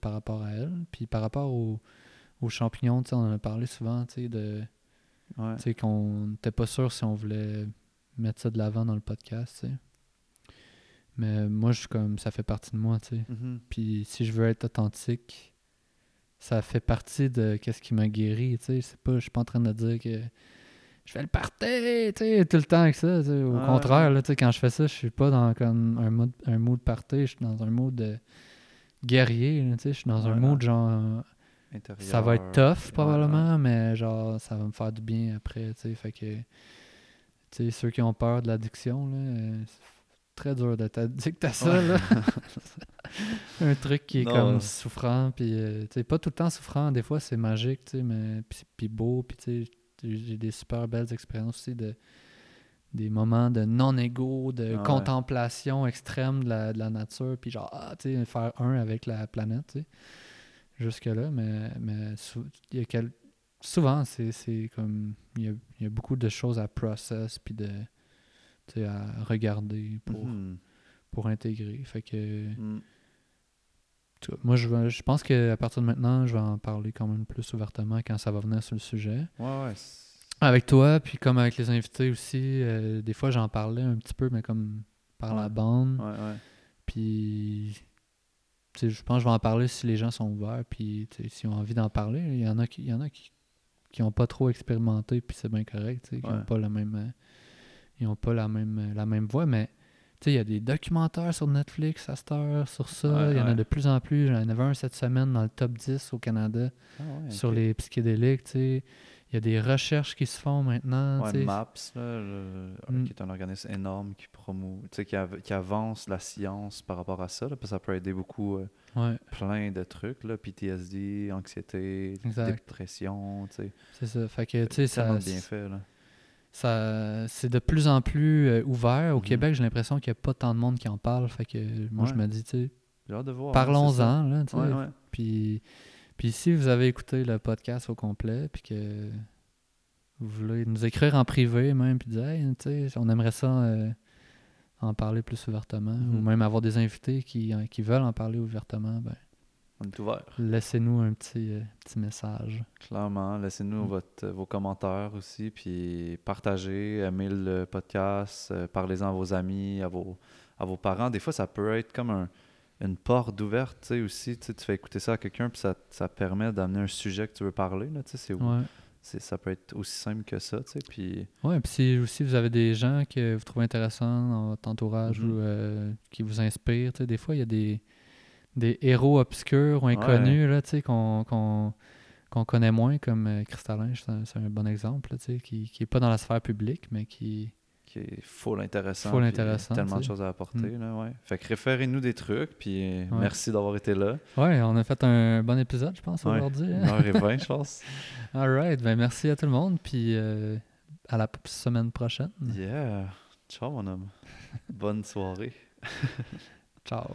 par rapport à elle. Puis par rapport aux, aux champignons, on en a parlé souvent, tu sais, de... Ouais. Tu sais, qu'on n'était pas sûr si on voulait mettre ça de l'avant dans le podcast, tu sais. Mais moi, je suis comme, ça fait partie de moi, tu sais. Mhm. Puis si je veux être authentique, ça fait partie de qu'est-ce qui m'a guéri, tu sais. C'est pas, je suis pas en train de dire que je fais le party, tu sais, tout le temps avec ça, tu sais. Au contraire, là, tu sais, quand je fais ça, je suis pas dans comme un mood, un mood party, je suis dans un mood de guerrier, là, tu sais. Je suis dans un Ouais. mood genre Intérieur. ça va être tough Ouais, probablement, mais genre ça va me faire du bien après, tu sais. Fait que, tu sais, ceux qui ont peur de l'addiction, là, euh, c'est très dur d'être addict à ça, Ouais. là. Un truc qui est Non, comme ouais. souffrant, puis euh, tu sais, pas tout le temps souffrant, des fois c'est magique, tu sais, mais puis, puis beau, puis tu sais, j'ai des super belles expériences aussi de des moments de non-égo, de Ah ouais. contemplation extrême de la, de la nature, puis genre, ah, tu sais, faire un avec la planète, tu sais jusque-là, mais, mais sou- y a quel- souvent, c'est comme. Il y, a, il y a beaucoup de choses à process puis de. à regarder pour, Mhm. pour intégrer. Fait que. Mm. tout Moi, je, je pense qu'à partir de maintenant, je vais en parler quand même plus ouvertement quand ça va venir sur le sujet. Ouais, ouais. c'est- Avec toi, puis comme avec les invités aussi, euh, des fois j'en parlais un petit peu, mais comme par la bande. Ouais, ouais. Puis, je pense que je vais en parler si les gens sont ouverts, puis s'ils ont envie d'en parler. Il y en a qui, il y en a qui, qui ont pas trop expérimenté, puis c'est bien correct, tu sais, qui Ouais. ont pas la même, euh, ils ont pas la même, euh, la même voix, mais il y a des documentaires sur Netflix à cette heure sur ça. Ouais, il y en a ouais. de plus en plus. J'en avais un cette semaine dans le top 10 au Canada Ah ouais, sur les psychédéliques, tu sais. Il y a des recherches qui se font maintenant, Ouais. MAPS, là, le- Mm. qui est un organisme énorme qui promeut, qui, av- qui avance la science par rapport à ça, là, parce que ça peut aider beaucoup euh, Ouais, plein de trucs, là, PTSD, anxiété, Exact. dépression, c'est ça. Fait que, tu sais, ça, là. ça c'est de plus en plus euh, ouvert. Au Mhm. Québec, j'ai l'impression qu'il n'y a pas tant de monde qui en parle. Fait que moi, je me dis, tu sais, hein, parlons-en. Puis, puis si vous avez écouté le podcast au complet, puis que vous voulez nous écrire en privé même, puis dire, hey, tu sais, on aimerait ça euh, en parler plus ouvertement, ou Mhm. même avoir des invités qui, euh, qui veulent en parler ouvertement, ben, On est ouvert. laissez-nous un petit, euh, petit message. Clairement, laissez-nous Mm. vos commentaires aussi, puis partagez, aimez le podcast, euh, parlez-en à vos amis, à vos, à vos parents. Des fois, ça peut être comme un- une porte ouverte, tu sais, aussi. Tu sais, tu fais écouter ça à quelqu'un, puis ça, ça permet d'amener un sujet que tu veux parler, là, tu sais. c'est- Ouais. c'est- Ça peut être aussi simple que ça, tu sais, puis... Ouais, puis si aussi vous avez des gens que vous trouvez intéressants dans votre entourage Mhm. ou euh, qui vous inspirent, tu sais, des fois il y a des, des héros obscurs ou inconnus là, tu sais, qu'on qu'on qu'on connaît moins, comme euh, Cristallin, c'est un, c'est un bon exemple, là, tu sais, qui qui est pas dans la sphère publique, mais qui... qui est full intéressant. Full intéressant, Tellement de choses à apporter, Mm. là, ouais. Fait que référez-nous des trucs, puis merci d'avoir été là. Ouais, on a fait un bon épisode, je pense, Ouais, aujourd'hui. Une hein. heure et vingt, je pense. All right, ben merci à tout le monde, puis euh, à la semaine prochaine. Yeah. Ciao, mon homme. Bonne soirée. Ciao.